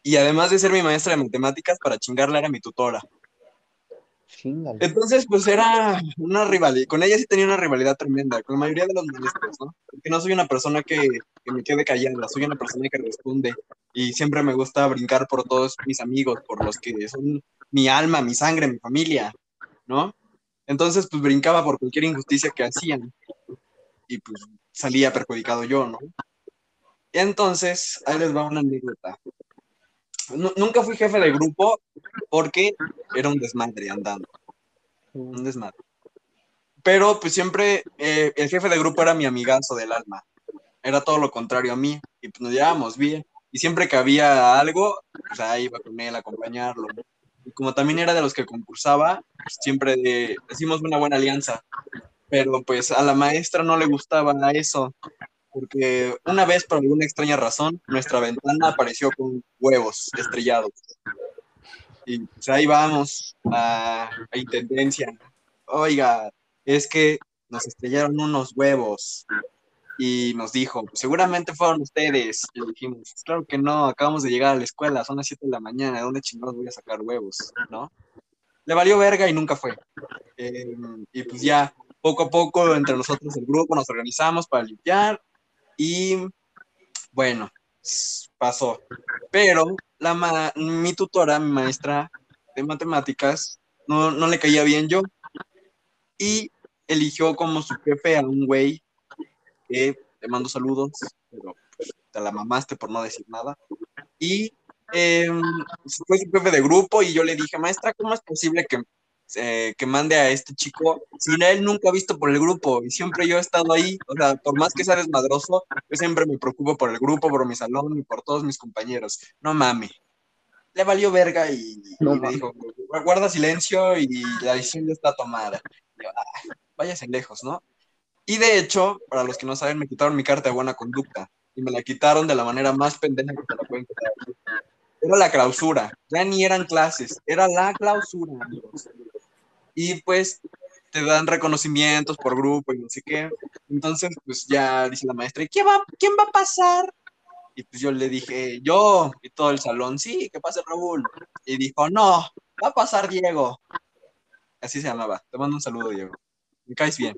Y además de ser mi maestra de matemáticas, para chingarla era mi tutora. Entonces, pues era una rivalidad. Con ella sí tenía una rivalidad tremenda, con la mayoría de los maestros, ¿no? Porque no soy una persona que, que me quede callada, soy una persona que responde. Y siempre me gusta brincar por todos mis amigos, por los que son mi alma, mi sangre, mi familia, ¿no? Entonces, pues brincaba por cualquier injusticia que hacían. Y pues salía perjudicado yo, ¿no? Entonces, ahí les va una anécdota. Nu- nunca fui jefe de grupo porque era un desmadre andando un desmadre. Pero pues siempre eh, el jefe de grupo era mi amigazo del alma. Era todo lo contrario a mí. Y pues nos llevábamos bien. Y siempre que había algo, pues ahí iba con él a acompañarlo. Y como también era de los que concursaba, pues, siempre eh, hicimos una buena alianza. Pero pues a la maestra no le gustaba eso. Porque una vez, por alguna extraña razón, nuestra ventana apareció con huevos estrellados. Y pues ahí vamos a, a intendencia. Oiga, es que nos estrellaron unos huevos. Y nos dijo, seguramente fueron ustedes. Y le dijimos, "Pues claro que no, acabamos de llegar a la escuela, son las 7 de la mañana, ¿de dónde chingados voy a sacar huevos? ¿No? Le valió verga y nunca fue. Eh, y pues ya, poco a poco, entre nosotros el grupo nos organizamos para limpiar. Y bueno, pasó. Pero la ma- mi tutora, mi maestra de matemáticas, no, no le caía bien yo. Y eligió como su jefe a un güey te mando saludos, pero pues, te la mamaste por no decir nada. Y eh, fue su jefe de grupo y yo le dije, maestra, ¿cómo es posible que, eh, que mande a este chico si él nunca visto por el grupo? Y siempre yo he estado ahí, o sea, por más que sea desmadroso, yo siempre me preocupo por el grupo, por mi salón y por todos mis compañeros. No mames. Le valió verga y, y No me mames. dijo, guarda silencio y la decisión ya está tomada. Y yo, "Ah, váyase lejos, ¿no? Y de hecho, para los que no saben, me quitaron mi carta de buena conducta y me la quitaron de la manera más pendeja que se la pueden quitar. Era la clausura, ya ni eran clases, era la clausura, amigos. Y pues te dan reconocimientos por grupo y no sé qué. Entonces, pues ya dice la maestra, ¿y quién va, quién va a pasar? Y pues yo le dije, yo, y todo el salón, sí, que pase Raúl. Y dijo, no, va a pasar Diego. Así se llamaba. Te mando un saludo, Diego. Me caes bien.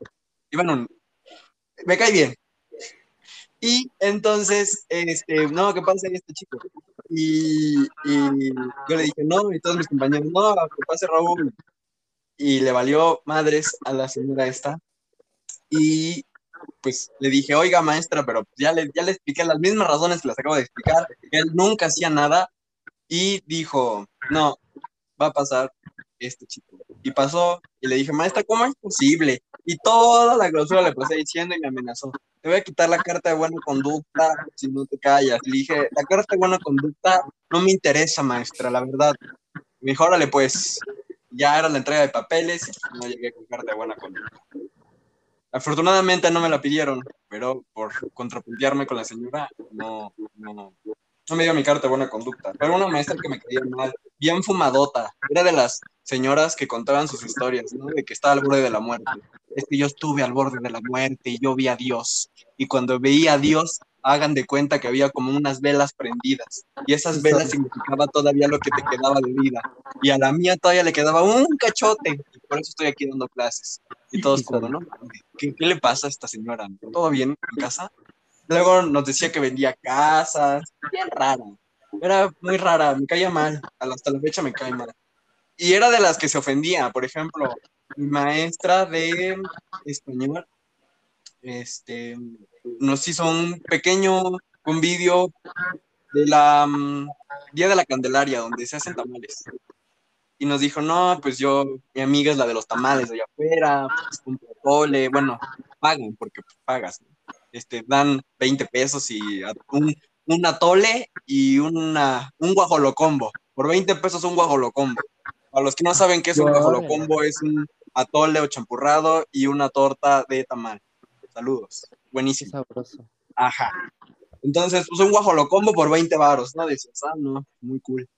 Y bueno, me cae bien. Y entonces, este, no, ¿qué pasa este chico? Y, y yo le dije, no, y todos mis compañeros, no, que pase Raúl. Y le valió madres a la señora esta. Y pues le dije, oiga, maestra, pero ya le, ya le expliqué las mismas razones que las acabo de explicar, él nunca hacía nada. Y dijo, no, va a pasar este chico. Y pasó, y le dije, maestra, ¿cómo es posible? Y toda la clausura le pasé diciendo y me amenazó. Te voy a quitar la carta de buena conducta si no te callas. Le dije, la carta de buena conducta no me interesa, maestra, la verdad. Me dijo, órale, pues, ya era la entrega de papeles y no llegué con carta de buena conducta. Afortunadamente no me la pidieron, pero por contrapuntearme con la señora, no, no, no me dio mi carta de buena conducta. Pero una maestra que me caía mal, bien fumadota. Era de las señoras que contaban sus historias, ¿no? De que estaba al borde de la muerte. Es que yo estuve al borde de la muerte y yo vi a Dios. Y cuando veía a Dios, hagan de cuenta que había como unas velas prendidas. Y esas velas significaba todavía lo que te quedaba de vida. Y a la mía todavía le quedaba un cachote. Y por eso estoy aquí dando clases. Y todos como, ¿no? ¿Qué, qué le pasa a esta señora? ¿Todo bien en casa? Luego nos decía que vendía casas. Bien rara. Era muy rara, me caía mal. Hasta la fecha me cae mal. Y era de las que se ofendía. Por ejemplo, mi maestra de español este, nos hizo un pequeño un vídeo de la um, Día de la Candelaria, donde se hacen tamales. Y nos dijo, no, pues yo, mi amiga es la de los tamales de allá afuera, pues un pozole, bueno, pagan, porque pagas, ¿no? este, dan 20 pesos y un, un atole y una, un guajolocombo. Por 20 pesos un guajolocombo. Para los que no saben qué es un guajolocombo, es un atole o champurrado y una torta de tamal. Saludos. Buenísimo. Sabroso. Ajá. Entonces, pues un guajolocombo por 20 varos, ¿no? Dices, ah, no, muy cool.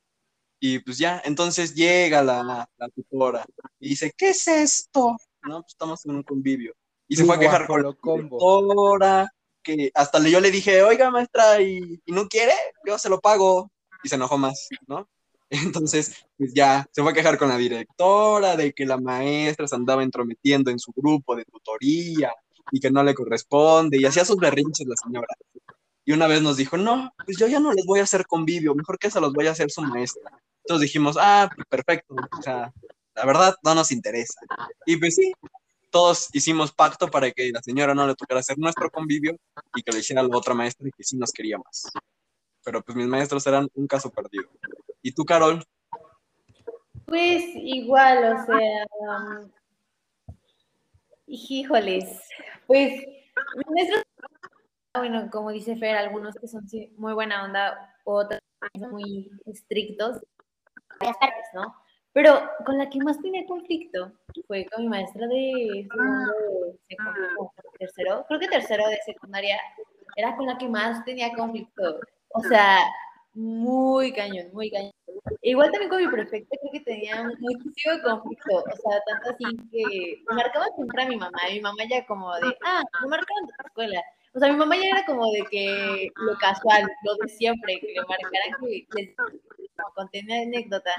Y pues ya, entonces llega la, la tutora y dice, ¿qué es esto? No, pues estamos en un convivio. Y se fue a quejar con la directora, que hasta yo le dije, oiga, maestra, ¿y, y no quiere? Yo se lo pago. Y se enojó más, ¿no? Entonces, pues ya, se fue a quejar con la directora de que la maestra se andaba entrometiendo en su grupo de tutoría y que no le corresponde, y hacía sus berrinches la señora. Y una vez nos dijo, no, pues yo ya no les voy a hacer convivio, mejor que se los voy a hacer su maestra. Entonces dijimos, ah, perfecto, o sea, la verdad no nos interesa. Y pues sí, todos hicimos pacto para que la señora no le tocara hacer nuestro convivio y que le hiciera la otra maestra y que sí nos quería más. Pero pues mis maestros eran un caso perdido. ¿Y tú, Carol? Pues igual, o sea, um, híjoles, pues bueno, como dice Fer, algunos que son muy buena onda, otros muy estrictos, ¿no? Pero con la que más tenía conflicto fue con mi maestra de segundo, de secundaria, tercero, creo que tercero de secundaria, era con la que más tenía conflicto. O sea, muy cañón, muy cañón. Igual también con mi prefecta creo que tenía muchísimo conflicto, o sea, tanto así que me marcaba siempre a mi mamá, y mi mamá ya como de, ah, me marcaron de tu escuela. O sea, mi mamá ya era como de que lo casual, lo de siempre, que le marcaran que les mi anécdota,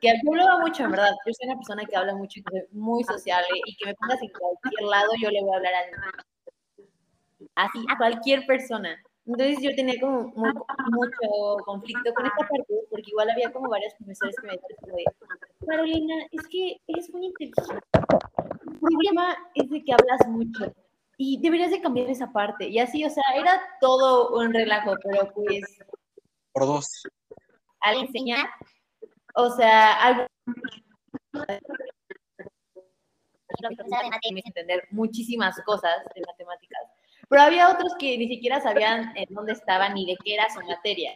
que yo hablaba mucho, en verdad, yo soy una persona que habla mucho que soy muy sociable y que me pongas en cualquier lado, yo le voy a hablar a así, a cualquier persona. Entonces yo tenía como muy- mucho conflicto con esta parte, porque igual había como varios profesores que me decían Carolina, es que eres muy inteligente. El problema es de que hablas mucho y deberías de cambiar esa parte. Y así, o sea, era todo un relajo, pero pues Por dos. al enseñar, o sea, algo entender muchísimas cosas de matemáticas, pero había otros que ni siquiera sabían en dónde estaban ni de qué era su materia,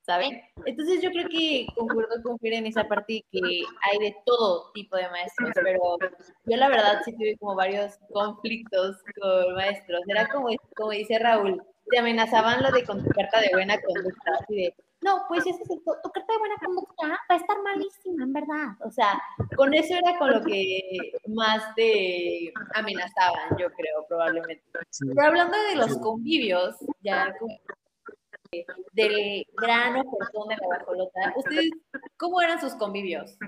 ¿saben? Entonces yo creo que concuerdo con Fer en esa parte que hay de todo tipo de maestros, pero yo la verdad sí tuve como varios conflictos con maestros, era como, como dice Raúl, te amenazaban lo de con tu carta de buena conducta, así de, no, pues ese es el, tu, tu carta de buena conducta va a estar malísima, en verdad. O sea, con eso era con lo que más te amenazaban, yo creo, probablemente. Sí. Pero hablando de los convivios, ya como de- del gran ofertón de la guajolota, ¿ustedes cómo eran sus convivios?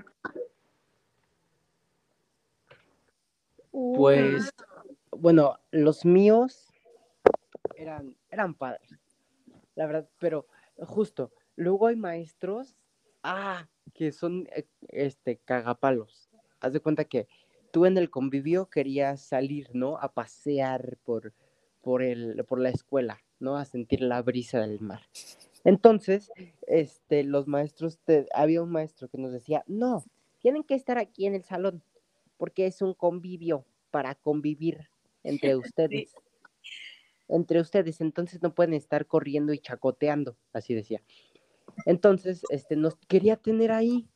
Pues, bueno, los míos eran, eran padres, la verdad, pero justo, luego hay maestros, ah, que son, eh, este, cagapalos. Haz de cuenta que tú en el convivio querías salir, ¿no? A pasear por, por, el, por la escuela, ¿no? A sentir la brisa del mar. Entonces, este, los maestros, te- había un maestro que nos decía, no, tienen que estar aquí en el salón, porque es un convivio para convivir entre ustedes. Entre ustedes, entonces no pueden estar corriendo y chacoteando, así decía. Entonces, este, nos quería tener ahí,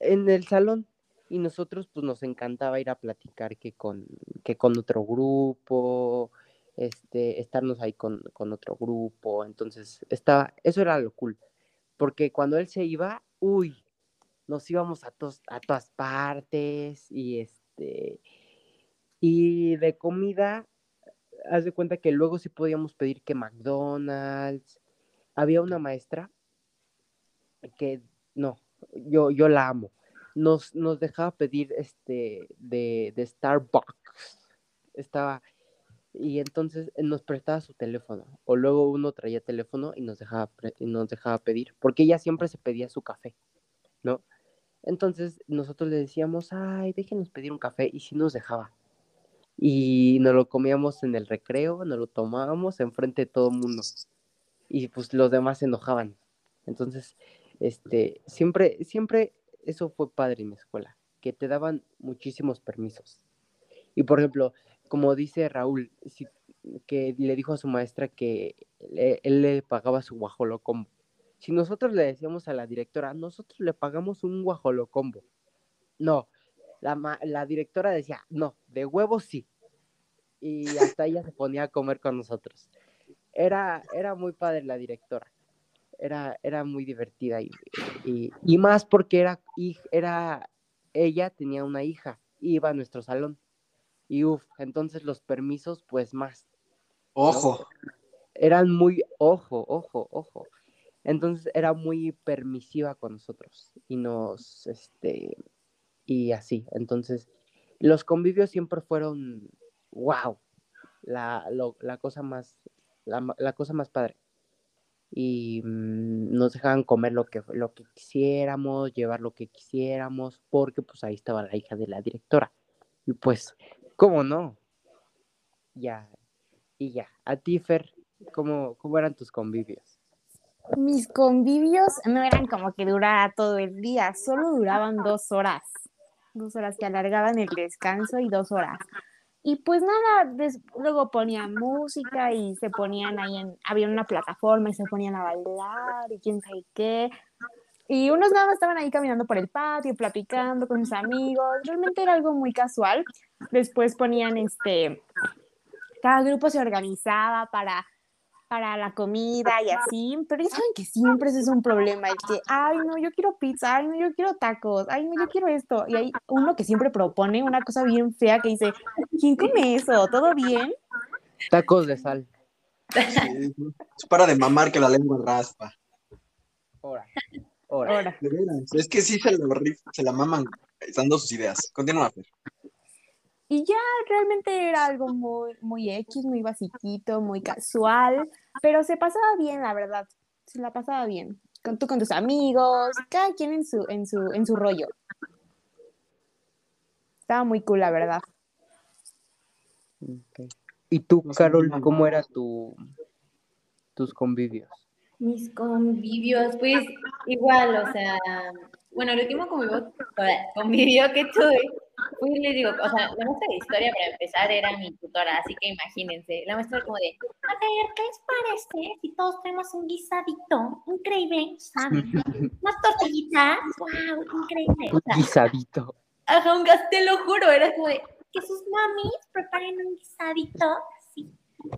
en el salón, y nosotros, pues, nos encantaba ir a platicar que con, que con otro grupo, este, estarnos ahí con, con otro grupo, entonces, estaba, eso era lo cool, porque cuando él se iba, uy, nos íbamos a, tos- a todas partes, y este, y de comida, haz de cuenta que luego sí podíamos pedir que McDonald's. Había una maestra que, no, yo, yo la amo. Nos, nos dejaba pedir este de, de Starbucks. Estaba, y entonces eh, nos prestaba su teléfono. O luego uno traía teléfono y nos dejaba, y nos dejaba pedir. Porque ella siempre se pedía su café, ¿no? Entonces nosotros le decíamos, ay, déjenos pedir un café. Y sí nos dejaba y nos lo comíamos en el recreo, nos lo tomábamos enfrente de todo el mundo. Y pues los demás se enojaban. Entonces, este, siempre, siempre eso fue padre en mi escuela, que te daban muchísimos permisos. Y por ejemplo, como dice Raúl, si- que le dijo a su maestra que le- él le pagaba su guajolocombo. Si nosotros le decíamos a la directora, nosotros le pagamos un guajolocombo. No, la, la directora decía, no, de huevos sí. Y hasta ella se ponía a comer con nosotros. Era, era muy padre la directora. Era, era muy divertida y, y, y más porque era, era, ella tenía una hija, iba a nuestro salón. Y uff, entonces los permisos, pues más. Ojo. Eran muy, ojo, ojo, ojo. Entonces era muy permisiva con nosotros y nos, este, y así. Entonces, los convivios siempre fueron, wow, la, lo- la cosa más, la, la cosa más padre. Y mm, nos dejaban comer lo que, lo que quisiéramos, llevar lo que quisiéramos, porque pues ahí estaba la hija de la directora. Y pues, ¿cómo no? Ya, y ya. A ti, Fer, ¿cómo, cómo eran tus convivios? Mis convivios no eran como que durara todo el día, solo duraban dos horas. Dos horas que alargaban el descanso y dos horas. Y pues nada, des- luego ponían música y se ponían ahí en, había una plataforma y se ponían a bailar y quién sabe qué. Y unos nada más estaban ahí caminando por el patio, platicando con sus amigos. Realmente era algo muy casual. Después ponían este, cada grupo se organizaba para para la comida y así, pero ya saben que siempre ese es un problema, el que, ay, no, yo quiero pizza, ay, no, yo quiero tacos, ay, no, yo quiero esto, y hay uno que siempre propone una cosa bien fea que dice, ¿quién come eso? ¿Todo bien? Tacos de sal. Sí, es para de mamar que la lengua raspa. Ahora, ahora. Ahora, De veras. Es que sí se, lo se la maman dando sus ideas. Continúa, Fer. y ya realmente era algo muy, muy X, muy basiquito, muy casual, pero se pasaba bien, la verdad, se la pasaba bien, con tú con tus amigos, cada quien en su, en su, en su rollo. Estaba muy cool, la verdad. ¿Y tú, Carol, cómo era tu, tus convivios? Mis convivios, pues igual, o sea, bueno, el último convivio, convivio que tuve, pues les digo, o sea, la maestra de historia para empezar era mi tutora, así que imagínense, la maestra como de, a ver, ¿qué les parece si todos tenemos un guisadito? Increíble, ¿saben? Unas tortillitas, wow, increíble. Un guisadito. ajá, un gas, te lo juro, era como de, que sus mamis preparen un guisadito, así.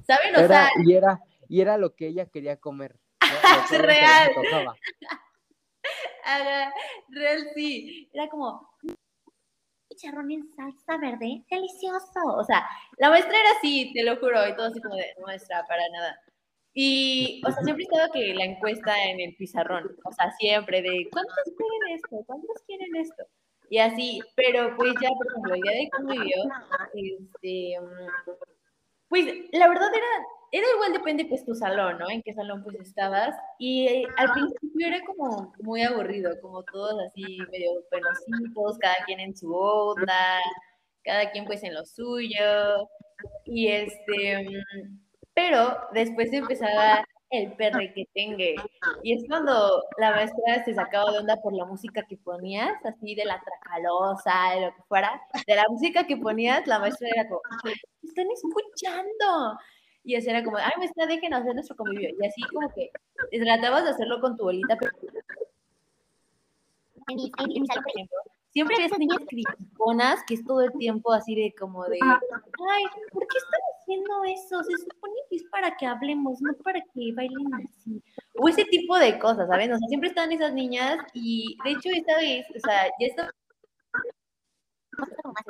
¿Saben? O Era, sea, y, era, y era lo que ella quería comer. ¿no? Le real. Ajá, real sí. Era como chicharrón en salsa verde, delicioso. O sea, la maestra era así, te lo juro, y todo así como de "No, maestra, para nada. Y, o sea, siempre estaba que la encuesta en el pizarrón, o sea, siempre de ¿cuántos quieren esto? ¿Cuántos quieren esto? Y así, pero pues ya, por ejemplo, día de convivio, este, mm, pues la verdad era, era igual depende pues tu salón, ¿no? En qué salón pues estabas. Y eh, al principio era como muy aburrido, como todos así medio penositos, cada quien en su onda, cada quien pues en lo suyo. Y este, mm, pero después empezaba el perrequetengue. Y es cuando la maestra se sacaba de onda por la música que ponías, así de la tracalosa, de lo que fuera. De la música que ponías, la maestra era como, "Ay, ¿me están escuchando? Y así era como, ay, maestra, déjenos hacer nuestro convivio. Y así como que tratabas de hacerlo con tu bolita, pero en mi, en mi salón, por ejemplo, siempre había esas niñas criticonas que es todo el tiempo así de como de, ay, ¿por qué están haciendo eso? Se supone que es para que hablemos, no para que bailen así. O ese tipo de cosas, ¿saben? O sea, siempre están esas niñas y de hecho esta vez, o sea, ya está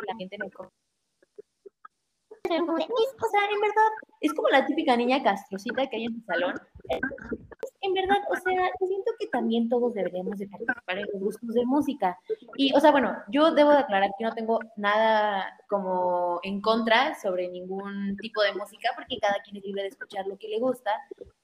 la gente en el como de, "Miss, o sea, en verdad, es como la típica niña castrocita que hay en tu salón. En verdad, o sea, yo siento que también todos deberíamos de participar en los gustos de música. Y, o sea, bueno, yo debo de aclarar que no tengo nada como en contra sobre ningún tipo de música, porque cada quien es libre de escuchar lo que le gusta,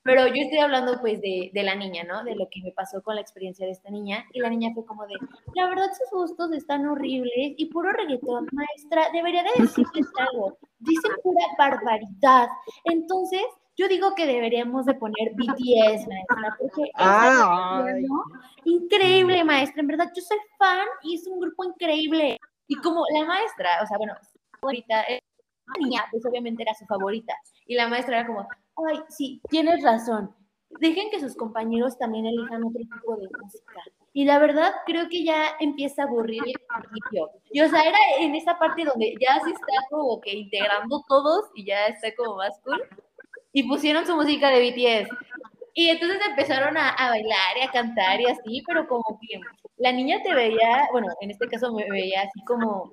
pero yo estoy hablando pues de, de la niña, ¿no? De lo que me pasó con la experiencia de esta niña, y la niña fue como de, la verdad sus gustos están horribles y puro reggaetón, maestra, debería de decirles algo, dicen pura barbaridad. Entonces, yo digo que deberíamos de poner BTS, maestra, porque es Ah, bueno, increíble, maestra, en verdad, yo soy fan y es un grupo increíble. Y como la maestra, o sea, bueno, favorita, eh, niña, pues obviamente era su favorita. Y la maestra era como, ay, sí, tienes razón. Dejen que sus compañeros también elijan otro tipo de música. Y la verdad, creo que ya empieza a aburrir el principio. Y o sea, era en esa parte donde ya se está como que integrando todos y ya está como más cool. Y pusieron su música de BTS. Y entonces empezaron a, a, bailar y a cantar y así, pero como que la niña te veía, bueno, en este caso me veía así como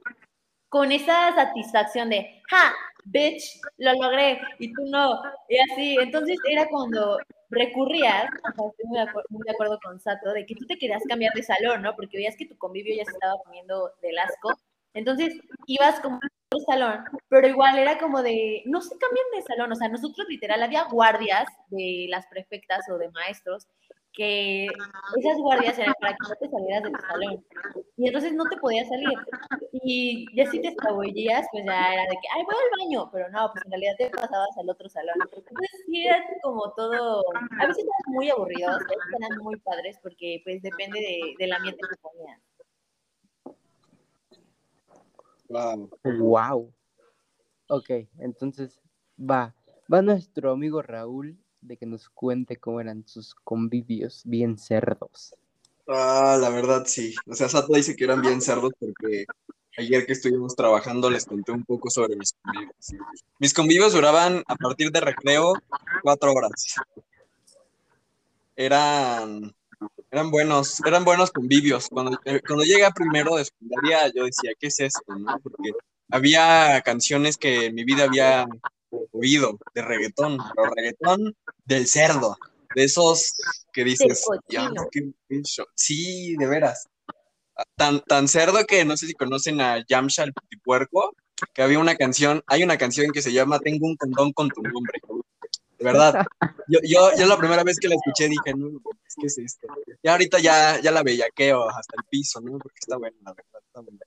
con esa satisfacción de, ja, bitch, lo logré, y tú no, y así. Entonces era cuando recurrías, estoy muy de, acuerdo, muy de, acuerdo con Sato, de que tú te querías cambiar de salón, ¿no? Porque veías que tu convivio ya se estaba poniendo del asco. Entonces ibas como otro salón, pero igual era como de, no se cambian de salón, o sea, nosotros literal había guardias de las prefectas o de maestros que esas guardias eran para que no te salieras del salón. Y entonces no te podías salir. Y ya si te escabullías, pues ya era de que, ay, voy al baño, pero no, pues en realidad te pasabas al otro salón. Entonces era como todo, a veces eran muy aburridos, a veces eran muy padres porque pues depende de, del ambiente que ponían. Wow. Wow. Ok, entonces va, va nuestro amigo Raúl de que nos cuente cómo eran sus convivios bien cerdos. Ah, la verdad sí. O sea, Sato dice que eran bien cerdos porque ayer que estuvimos trabajando les conté un poco sobre mis convivios. Mis convivios duraban a partir de recreo cuatro horas. Eran, eran buenos, eran buenos convivios. Cuando, eh, cuando llegué a primero de secundaria yo decía, ¿qué es esto? ¿no? Porque había canciones que en mi vida había oído de reggaetón, pero reggaetón del cerdo, de esos que dices, ya, qué, qué sí, de veras. Tan, tan cerdo que no sé si conocen a Yamcha el Puerco, que había una canción, hay una canción que se llama Tengo un condón con tu nombre. De verdad. Yo, yo, yo la primera vez que la escuché dije, no, ¿qué es esto? Y ahorita ya, ya la bellaqueo hasta el piso, ¿no? Porque está buena, la verdad, está buena.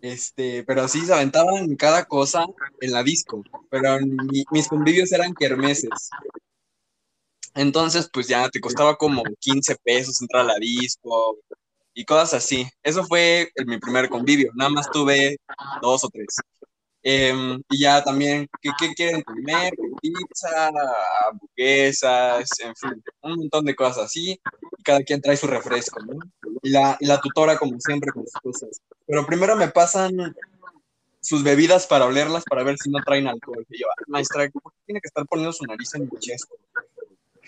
Este, pero sí se aventaban cada cosa en la disco, pero mi, mis convivios eran kermeses. Entonces, pues ya te costaba como 15 pesos entrar a la disco y cosas así. Eso fue mi primer convivio, nada más tuve dos o tres. Eh, y ya también, ¿qué, quieren comer? Pizza, hamburguesas, en fin, un montón de cosas así. Y cada quien trae su refresco, ¿no? Y la, la tutora, como siempre, con sus cosas. Pero primero me pasan sus bebidas para olerlas para ver si no traen alcohol. Y yo, maestra, ¿por qué tiene que estar poniendo su nariz en mi chesco?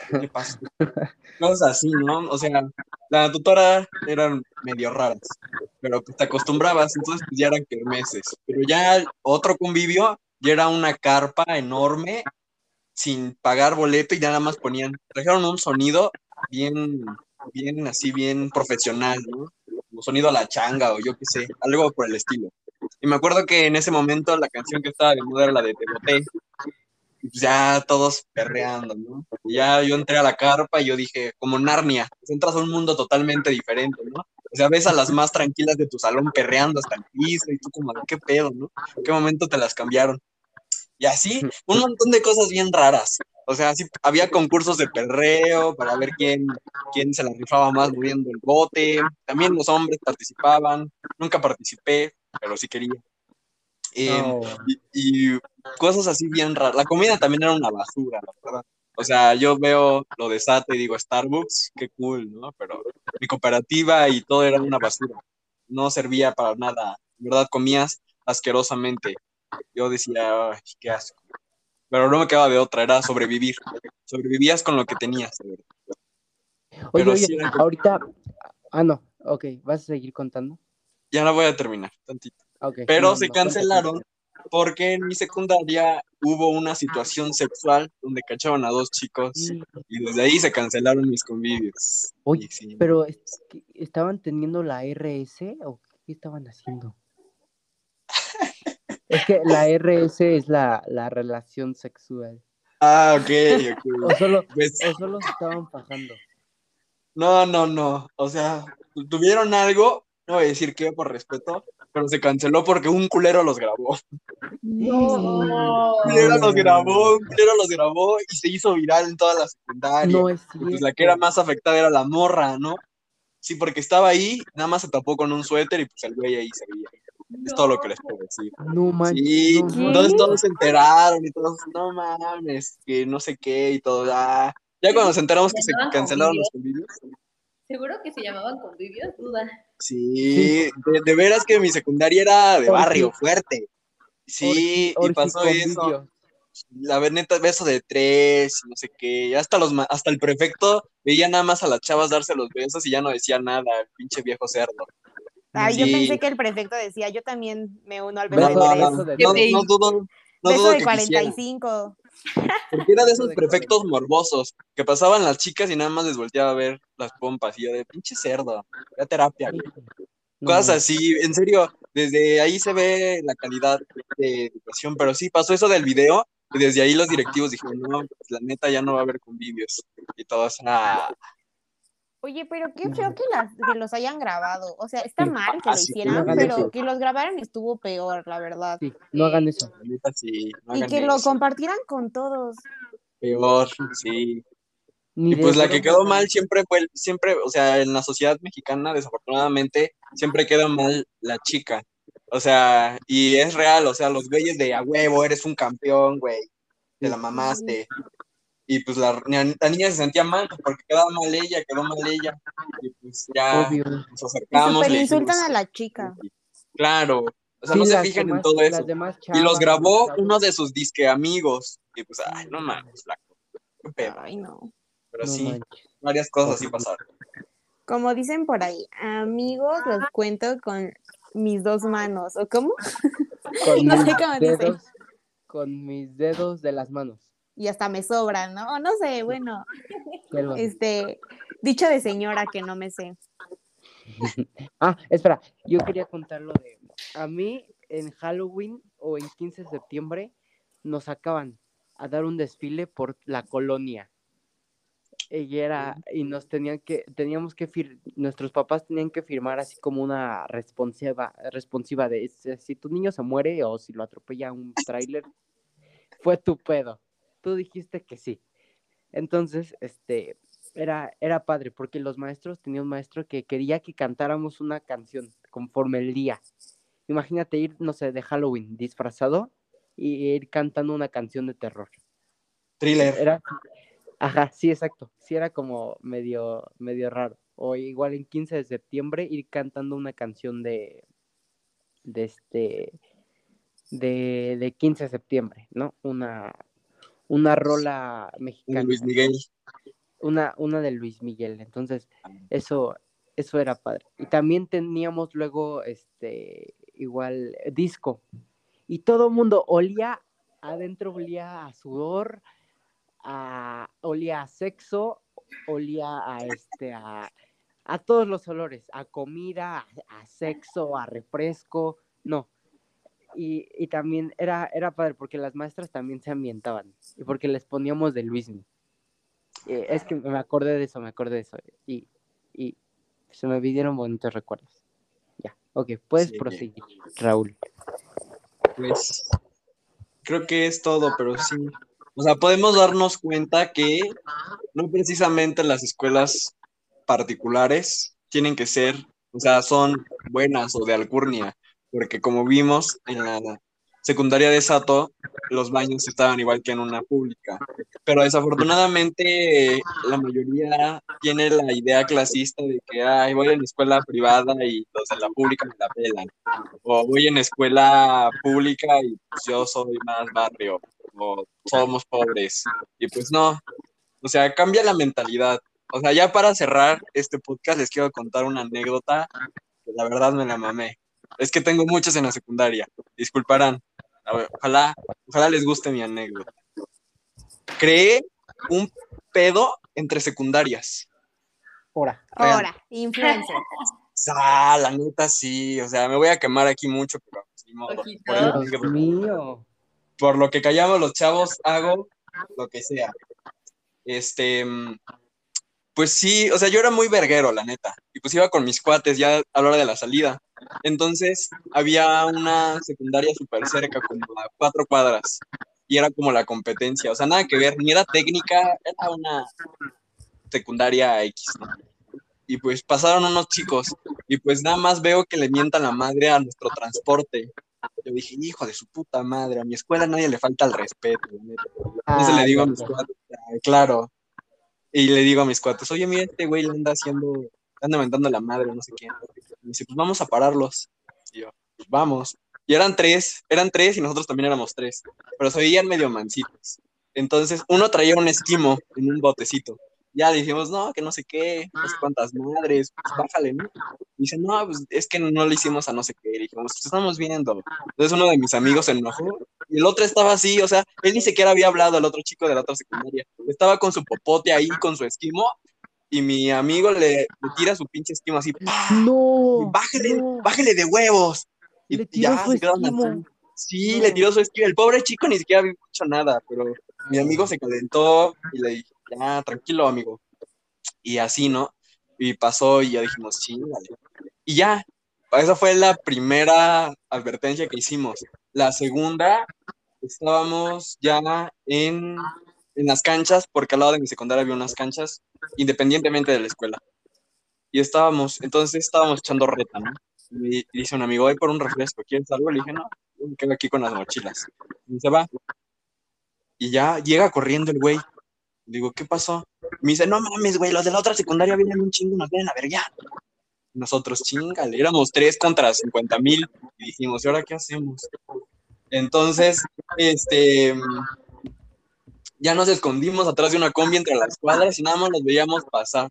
¿Qué pasa? Cosas así, ¿no? O sea, la tutora eran medio raras, pero pues te acostumbrabas, entonces pues ya eran kermeses. Pero ya otro convivio, ya era una carpa enorme, sin pagar boleto y nada más ponían, trajeron un sonido bien, bien así, bien profesional, ¿no? Como sonido a la changa o yo qué sé, algo por el estilo. Y me acuerdo que en ese momento la canción que estaba de moda era la de Te boté, ya todos perreando, ¿no? Ya yo entré a la carpa y yo dije, como Narnia, pues entras a un mundo totalmente diferente, ¿no? O sea, ves a las más tranquilas de tu salón perreando hasta el piso y tú como, ¿qué pedo, no? ¿En qué momento te las cambiaron? Y así, un montón de cosas bien raras. O sea, sí, había concursos de perreo para ver quién, quién se la rifaba más moviendo el bote. También los hombres participaban. Nunca participé, pero sí quería. Eh, No. y, y cosas así bien raras. La comida también era una basura, la verdad. O sea, yo veo lo de Sata y digo Starbucks, qué cool, ¿no? Pero mi cooperativa y todo era una basura. No servía para nada. En verdad, comías asquerosamente. Yo decía, ay, qué asco. Pero no me quedaba de otra, era sobrevivir. Sobrevivías con lo que tenías. Oye, Pero oye, sí era- ahorita. Ah, no. Ok, ¿vas a seguir contando? Ya la voy a terminar, tantito. Pero no, se cancelaron porque en mi secundaria hubo una situación sexual donde cachaban a dos chicos y desde ahí se cancelaron mis convivios. Oye, sí, Pero, es que ¿estaban teniendo la RS o qué estaban haciendo? Es que la RS es la, la relación sexual. Ah, ok, O ok. solo, Pues, o solo se estaban fajando. no, no, no. O sea, tuvieron algo, no voy a decir qué por respeto, pero se canceló porque un culero los grabó. No. Un culero los grabó, un culero los grabó y se hizo viral en toda la secundaria. No es Y cierto. pues la que era más afectada era la morra, ¿no? Sí, porque estaba ahí, nada más se tapó con un suéter y pues el güey ahí se veía. Es todo lo que les puedo decir. No manches. Sí, no entonces todos se enteraron y todos, no mames, que no sé qué y todo. ah. Ya cuando nos enteramos que se cancelaron los convivios. Seguro que se llamaban convivios, duda. Sí, de, de veras que mi secundaria era de barrio, fuerte. Sí, y pasó eso. la neta, beso de tres, no sé qué, hasta los ma- hasta el prefecto veía nada más a las chavas darse los besos y ya no decía nada, el pinche viejo cerdo. Ay, yo pensé que el prefecto decía, yo también me uno al Beso de tres. beso de no, dudo, no beso dudo de que quisiera, 45. Porque era de esos prefectos morbosos, que pasaban las chicas y nada más les volteaba a ver las pompas y yo de pinche cerdo, ya terapia, güey. Cosas así, en serio, desde ahí se ve la calidad de educación, pero sí pasó eso del video y desde ahí los directivos dijeron, no, pues, la neta ya no va a haber convivios y todos, ah, Oye, pero qué feo que, las, que los hayan grabado. O sea, está Sí. mal que lo hicieran, no pero eso. que los grabaran estuvo peor, la verdad. Sí, no hagan eso. sí, no Y que lo eso. compartieran con todos. peor, sí. Ni Y pues la que quedó mal siempre fue, siempre, o sea, en la sociedad mexicana, desafortunadamente, siempre queda mal la chica. O sea, y es real, o sea, los güeyes de a huevo, eres un campeón, güey, te la mamaste. Y pues la, la- la niña se sentía mal pues, porque quedaba mal ella, quedó mal ella. Y pues ya Obvio. nos Y acercamos. le insultan dijimos, a la chica. Claro, o sea, Sí, no se fijan en todo eso. Y los grabó los uno de sus disque amigos. Y pues, ay, no mames, flaco. Qué pedo. Ay, no. Pero no sí, manches. varias cosas así pasaron. Como dicen por ahí, amigos, los cuento con mis dos manos. ¿O cómo? Con No sé mis cómo dedos, con mis dedos de las manos. Y hasta me sobran, ¿no? No sé, bueno, este, dicho de señora que no me sé. Ah, espera, yo quería contar lo de. A mí en Halloween o en 15 de septiembre nos sacaban a dar un desfile por la colonia. Y era, y nos tenían que, teníamos que fir- nuestros papás tenían que firmar así como una responsiva, responsiva de si si tu niño se muere o si lo atropella un tráiler, fue tu pedo. Tú dijiste que sí. Entonces, este, era, era padre, porque los maestros, tenía un maestro que quería que cantáramos una canción conforme el día. Imagínate ir, no sé, de Halloween disfrazado y ir cantando una canción de terror. Thriller. Era, ajá, sí, exacto. Sí, era como medio, medio raro. O igual en 15 de septiembre ir cantando una canción de, de este, de, de 15 de septiembre, ¿no? Una, una rola mexicana Luis Miguel. una, una de Luis Miguel. Entonces, eso, eso era padre. Y también teníamos luego, este, igual, disco. Y todo el mundo olía, adentro olía a sudor, a, olía a sexo, olía a, este, a, a todos los olores, a comida, a, a sexo, a refresco, no. Y, y también era, era padre porque las maestras también se ambientaban y porque les poníamos de Luismi. Eh, es que me acordé de eso, me acordé de eso. Y, y se me vinieron bonitos recuerdos. Ya, ok, puedes Sí. proseguir, Raúl. Pues creo que es todo, pero sí. O sea, podemos darnos cuenta que no precisamente las escuelas particulares tienen que ser, o sea, son buenas o de alcurnia, porque como vimos en la secundaria de Sato, los baños estaban igual que en una pública. Pero desafortunadamente la mayoría tiene la idea clasista de que ay, voy en escuela privada y los de la pública me la pelan. O voy en escuela pública y pues yo soy más barrio. O somos pobres. Y pues no. O sea, cambia la mentalidad. O sea, ya para cerrar este podcast les quiero contar una anécdota que la verdad me la mamé. Es que tengo muchas en la secundaria. Disculparán. A ver, ojalá, ojalá les guste mi anécdota. Creé un pedo entre secundarias. Ahora. Oigan. Ahora, influencer. Ah, la neta sí. O sea, me voy a quemar aquí mucho, pero pues, ni modo. Ojito. Por, el- Dios mío. por lo que callamos los chavos, hago lo que sea. Este, mm, pues sí, o sea, yo era muy verguero, la neta. Y pues iba con mis cuates ya a la hora de la salida. Entonces había una secundaria súper cerca, como a cuatro cuadras. Y era como la competencia. O sea, nada que ver, ni era técnica, era una secundaria X, ¿no? Y pues pasaron unos chicos. Y pues nada más veo que le mientan la madre a nuestro transporte. Yo dije, hijo de su puta madre, a mi escuela nadie le falta el respeto. Entonces le Ay, digo a mis cuates, "Ay, claro. Y le digo a mis cuates, oye, mira, este güey le anda haciendo, le anda mentando la madre, no sé qué. Y me dice, pues vamos a pararlos. Y yo, pues vamos. Y eran tres, eran tres y nosotros también éramos tres, pero se veían medio mancitos. Entonces, uno traía un esquimo en un botecito. Ya dijimos, no, que no sé qué, no sé cuántas madres, pues bájale, ¿no? Y dice, no, pues es que no le hicimos a no sé qué. Y dijimos, pues estamos viendo. Entonces uno de mis amigos se enojó y el otro estaba así, o sea, él ni siquiera había hablado, el otro chico de la otra secundaria. Estaba con su popote ahí, con su esquimo, y mi amigo le, le tira su pinche esquimo así, ¡pah! No. bájale, no. bájale de huevos. Y Le tiró ya su. Sí, No. le tiró su esquimo. El pobre chico ni siquiera había hecho nada, pero mi amigo se calentó y le dije, ya, tranquilo, amigo. Y así, ¿no? Y pasó y ya dijimos, chingale. Y ya, esa fue la primera advertencia que hicimos. La segunda, estábamos ya en, en las canchas, porque al lado de mi secundaria había unas canchas, independientemente de la escuela. Y estábamos, entonces estábamos echando reta, ¿no? Y, y dice un amigo, voy por un refresco, ¿quieres algo? Le dije, no, me quedo aquí con las mochilas. Y se va. Y ya llega corriendo el güey. Digo, ¿qué pasó? Me dice, no mames, güey, los de la otra secundaria vienen un chingo, nos vienen a ver ya. Nosotros, chingale, éramos tres contra 50 mil. Y dijimos, ¿y ahora qué hacemos? Entonces, este, ya nos escondimos atrás de una combi entre las cuadras y nada más los veíamos pasar.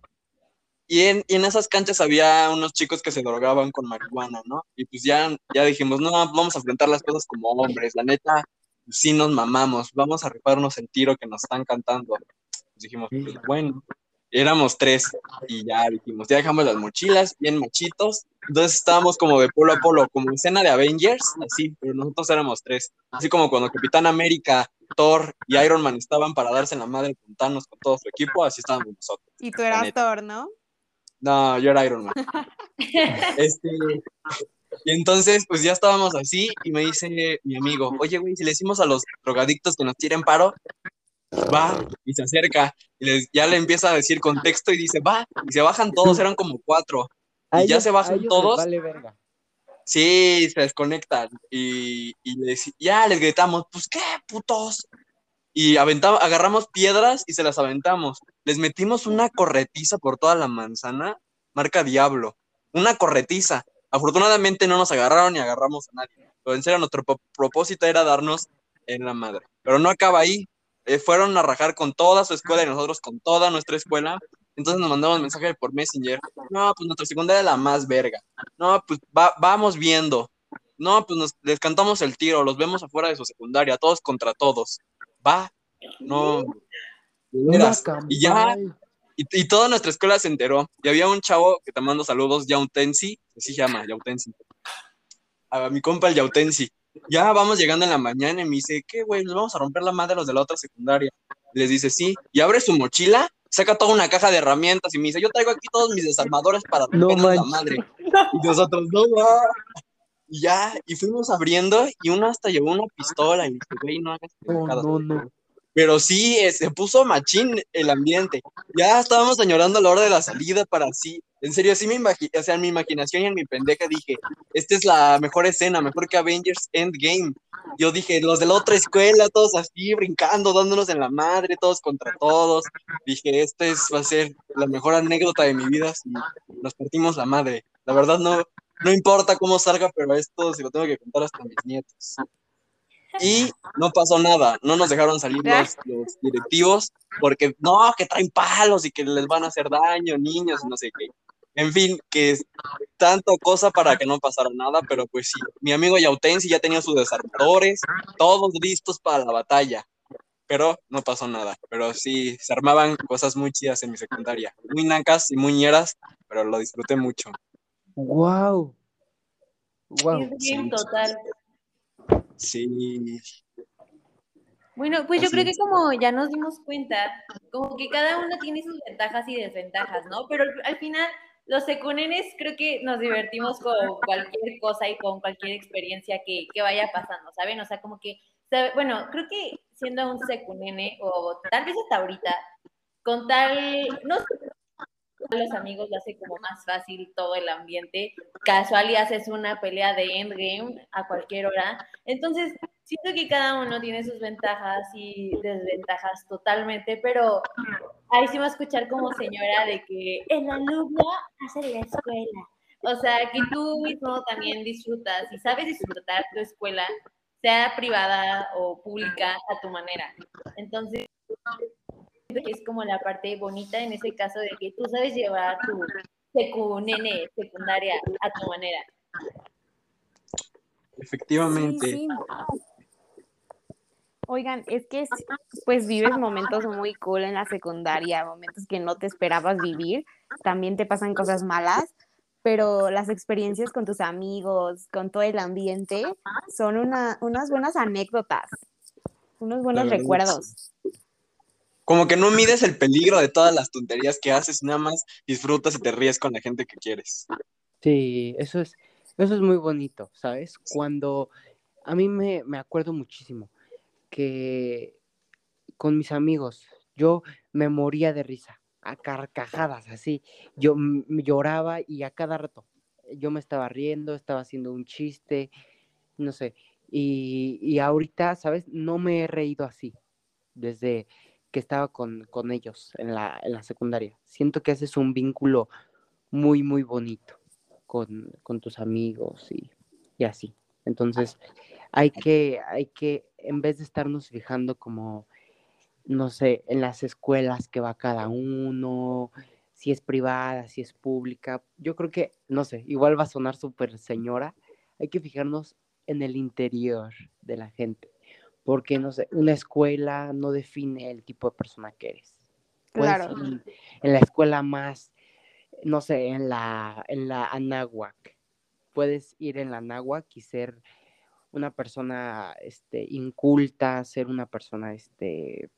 Y en, y en esas canchas había unos chicos que se drogaban con marihuana, ¿no? Y pues ya, ya dijimos, no, vamos a enfrentar las cosas como hombres, la neta, sí nos mamamos, vamos a rifarnos el tiro que nos están cantando. Pues dijimos, pues bueno, éramos tres y ya dijimos, ya dejamos las mochilas bien machitos, entonces estábamos como de polo a polo, como escena de Avengers, así, pero nosotros éramos tres, así como cuando Capitán América, Thor y Iron Man estaban para darse en la madre con Thanos con todo su equipo, así estábamos nosotros. Y tú eras. Thor, ¿no? No, yo era Iron Man. Este, y entonces, pues ya estábamos así, y me dice mi amigo, oye, güey, si le decimos a los drogadictos que nos tiren paro, va, y se acerca, y les- ya le empieza a decir contexto, y dice, va, y se bajan todos, eran como cuatro. Y ya se bajan todos. Vale verga. Sí, se desconectan, y, ya les gritamos, pues qué, putos. Y agarramos piedras y se las aventamos. Les metimos una corretiza por toda la manzana, marca Diablo. Una corretiza. Afortunadamente no nos agarraron ni agarramos a nadie. Pero en serio, nuestro pro- propósito era darnos en la madre. Pero no acaba ahí. Eh, fueron a rajar con toda su escuela y nosotros con toda nuestra escuela. Entonces nos mandamos mensaje por Messenger. No, pues nuestra secundaria es la más verga. No, pues va- vamos viendo. No, pues nos, les cantamos el tiro, los vemos afuera de su secundaria, todos contra todos. Va, no. Y ya, y, y toda nuestra escuela se enteró. Y había un chavo que te mando saludos, Yautensi, así se llama, Yautensi. A mi compa el Yautensi. Ya vamos llegando en la mañana y me dice, ¿qué, güey? Nos vamos a romper la madre los de la otra secundaria. Les dice, sí. Y abre su mochila, saca toda una caja de herramientas y me dice, yo traigo aquí todos mis desarmadores para No la madre. Y nosotros, no, va". Y ya, y fuimos abriendo y uno hasta llevó una pistola y me dice, güey, no hagas No, no, no. favor". Pero sí, eh, se puso machín el ambiente. Ya estábamos añorando la hora de la salida para así. En serio, así me imagi- o sea, en mi imaginación y en mi pendeja dije, esta es la mejor escena, mejor que Avengers Endgame. Yo dije, los de la otra escuela, todos así, brincando, dándonos en la madre, todos contra todos. Dije, esta es, va a ser la mejor anécdota de mi vida si nos partimos la madre. La verdad no, no importa cómo salga, pero esto se lo tengo que contar hasta mis nietos. Y no pasó nada, no nos dejaron salir los, los directivos porque no, que traen palos y que les van a hacer daño, niños, no sé qué. En fin, que es tanto cosa para que no pasara nada, pero pues sí, mi amigo Yautensi ya tenía sus desarmadores, todos listos para la batalla, pero no pasó nada. Pero sí, se armaban cosas muy chidas en mi secundaria, muy nacas y muy ñeras, pero lo disfruté mucho. Wow. Wow. Sí. total. Sí, Bueno, pues yo creo que como ya nos dimos cuenta, como que cada uno tiene sus ventajas y desventajas, ¿no? Pero al final, los secunenes creo que nos divertimos con cualquier cosa y con cualquier experiencia que, que vaya pasando, ¿saben? O sea, como que, sabe- bueno, creo que siendo un secunene, o tal vez hasta ahorita, con tal, no sé, los amigos lo hace como más fácil todo el ambiente. Casual y haces una pelea de endgame a cualquier hora. Entonces, siento que cada uno tiene sus ventajas y desventajas totalmente, pero ahí sí me va a escuchar como señora de que el alumno hace la escuela, O sea, que tú mismo también disfrutas y sabes disfrutar tu escuela, sea privada o pública, a tu manera. Entonces, es como la parte bonita en ese caso de que tú sabes llevar tu secu, nene, secundaria a tu manera. Efectivamente. Sí, sí. Oigan, es que pues vives momentos muy cool en la secundaria, momentos que no te esperabas vivir, también te pasan cosas malas, pero las experiencias con tus amigos, con todo el ambiente, son una, unas buenas anécdotas, unos buenos recuerdos. Como que no mides el peligro de todas las tonterías que haces, nada más disfrutas y te ríes con la gente que quieres. Sí, eso es, eso es muy bonito, ¿sabes? Cuando a mí me, me acuerdo muchísimo que con mis amigos yo me moría de risa, a carcajadas, así. Yo lloraba y a cada rato yo me estaba riendo, estaba haciendo un chiste, no sé. Y, y ahorita, ¿sabes? No me he reído así desde que estaba con, con ellos en la, en la secundaria. Siento que haces un vínculo muy, muy bonito con, con tus amigos y, y así. Entonces, hay que, hay que, en vez de estarnos fijando como, no sé, en las escuelas que va cada uno, si es privada, si es pública, yo creo que, no sé, igual va a sonar súper señora, hay que fijarnos en el interior de la gente, porque, no sé, una escuela no define el tipo de persona que eres. Puedes Claro. ir en, en la escuela más, no sé, en la, en la Anáhuac, puedes ir en la Anáhuac y ser una persona este, inculta, ser una persona este,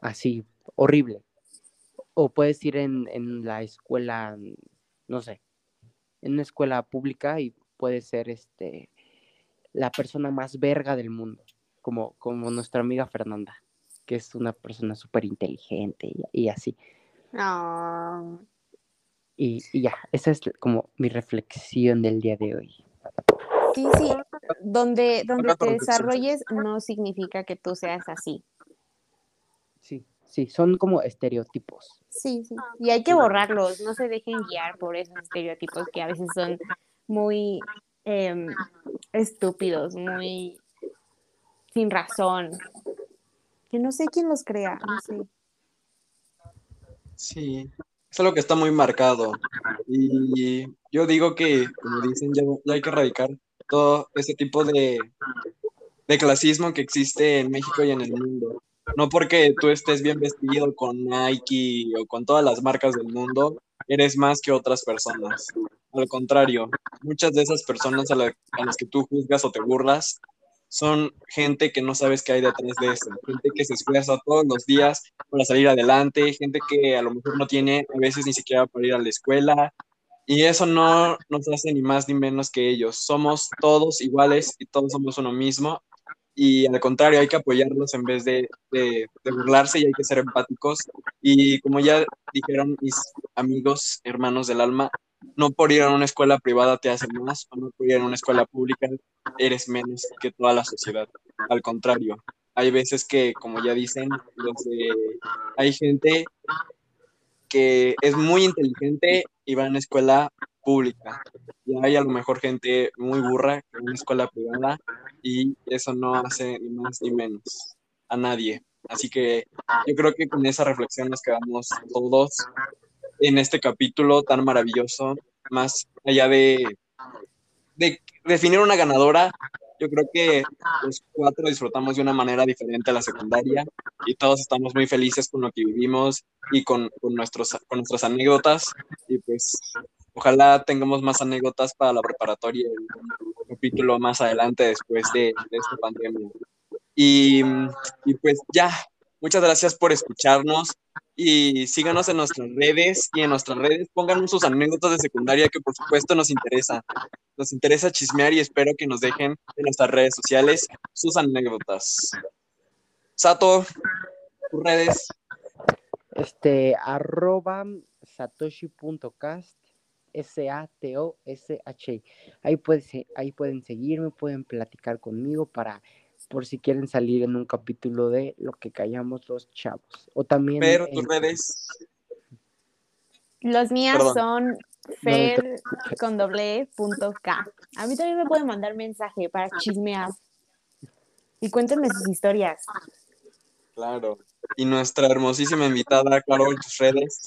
así, horrible. O puedes ir en, en la escuela, no sé, en una escuela pública y puedes ser este, la persona más verga del mundo, como, como nuestra amiga Fernanda, que es una persona súper inteligente y, y así. Ah, Y, y ya, esa es como mi reflexión del día de hoy. sí, sí, donde, donde te desarrolles no significa que tú seas así. Sí, sí, son como estereotipos. Sí, sí. Y hay que borrarlos, no se dejen guiar por esos estereotipos que a veces son muy em, estúpidos, muy sin razón. Que no sé quién los crea, no sé. Sí, es algo que está muy marcado. Y yo digo que, como dicen, ya, ya hay que erradicar todo ese tipo de, de clasismo que existe en México y en el mundo. No porque tú estés bien vestido con Nike o con todas las marcas del mundo, eres más que otras personas. Al contrario, muchas de esas personas a, la- a las que tú juzgas o te burlas son gente que no sabes qué hay detrás de eso, gente que se esfuerza todos los días para salir adelante, gente que a lo mejor no tiene a veces ni siquiera para ir a la escuela, y eso no nos hace ni más ni menos que ellos. Somos todos iguales y todos somos uno mismo, y al contrario, hay que apoyarlos en vez de, de, de burlarse y hay que ser empáticos. Y como ya dijeron mis amigos, hermanos del alma, no por ir a una escuela privada te hace más, o no por ir a una escuela pública eres menos que toda la sociedad. Al contrario, hay veces que, como ya dicen, hay gente que es muy inteligente va a una escuela pública. Y hay a lo mejor gente muy burra a una escuela privada y eso no hace ni más ni menos a nadie. Así que yo creo que con esa reflexión nos quedamos todos en este capítulo tan maravilloso, más allá de definir una ganadora. Yo creo que los cuatro disfrutamos de una manera diferente a la secundaria y todos estamos muy felices con lo que vivimos y con, con, nuestros, con nuestras anécdotas. Y pues ojalá tengamos más anécdotas para la preparatoria y un capítulo más adelante después de, de esta pandemia. Y, y pues ya, muchas gracias por escucharnos y síganos en nuestras redes y en nuestras redes pongan sus anécdotas de secundaria que por supuesto nos interesa. Nos interesa chismear y espero que nos dejen en nuestras redes sociales sus anécdotas. Sato, tus redes. Este, arroba satoshi.cast, S-A-T-O-S-H. Ahí, ahí pueden seguirme, pueden platicar conmigo para por si quieren salir en un capítulo de lo que callamos los chavos. O también. Pero tus en- redes. Los mías Perdón. son Fer con doble punto K. A mí también me pueden mandar mensaje para chismear. Y cuéntenme sus historias. Claro. Y nuestra hermosísima invitada, Carol, tus redes.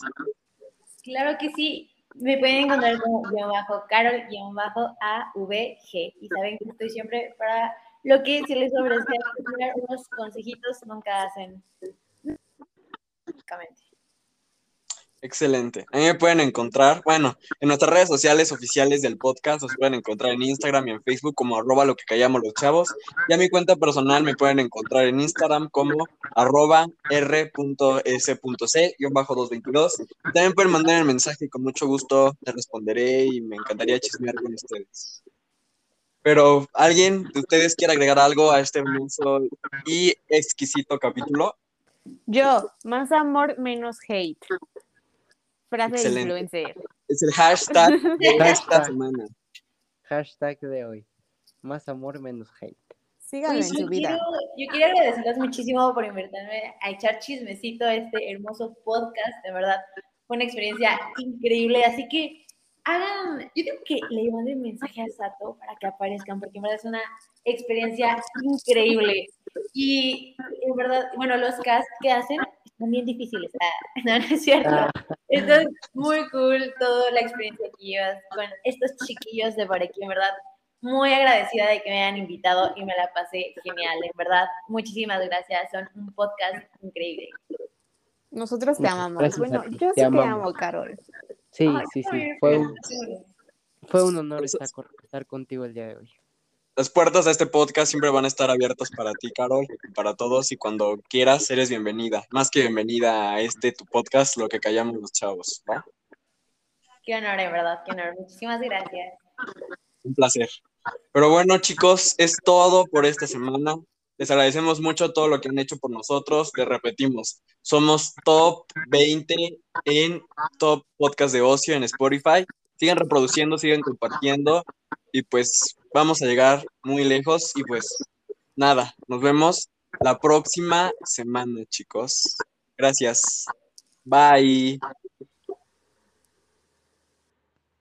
Claro que sí. Me pueden encontrar como guion bajo Carol guion bajo AVG. Y saben que estoy siempre para lo que se les ofrece unos consejitos nunca hacen. Excelente. A mí me pueden encontrar, bueno, en nuestras redes sociales oficiales del podcast, los pueden encontrar en Instagram y en Facebook como arroba lo que callamos los chavos. Y a mi cuenta personal me pueden encontrar en Instagram como arroba r.s.c-222. También pueden mandar el mensaje y con mucho gusto te responderé y me encantaría chismear con ustedes. Pero, ¿alguien de ustedes quiere agregar algo a este hermoso y exquisito capítulo? Yo, más amor, menos hate. Frase de Excelente. influencer. Es el hashtag de esta semana. Hashtag de hoy. Más amor, menos hate. Síganlo Pues en yo su vida. quiero, yo quiero agradecerles muchísimo por invitarme a echar chismecito a este hermoso podcast. De verdad, fue una experiencia increíble. Así que hagan, yo digo que le manden mensaje a Sato para que aparezcan, porque en verdad es una experiencia increíble. Y en verdad, bueno, los casts que hacen están bien difíciles. Ah, no, no es cierto. Ah, Está muy cool toda la experiencia que llevas con estos chiquillos de por aquí, en verdad. Muy agradecida de que me hayan invitado y me la pasé genial, en verdad. Muchísimas gracias, son un podcast increíble. Nosotros te amamos. gracias Bueno, yo te sí te amo, Carol. Sí, Ay, sí, sí. Fue un, fue un honor estar, con- estar contigo el día de hoy. Las puertas a este podcast siempre van a estar abiertas para ti, Carol, para todos, y cuando quieras, eres bienvenida. Más que bienvenida a este tu podcast, lo que callamos los chavos, ¿va? Qué honor, en verdad, qué honor. Muchísimas gracias. Un placer. Pero bueno, chicos, es todo por esta semana. Les agradecemos mucho todo lo que han hecho por nosotros. Les repetimos, somos top 20 en top podcast de ocio en Spotify. Sigan reproduciendo, sigan compartiendo y pues vamos a llegar muy lejos y pues nada, nos vemos la próxima semana, chicos. Gracias. Bye.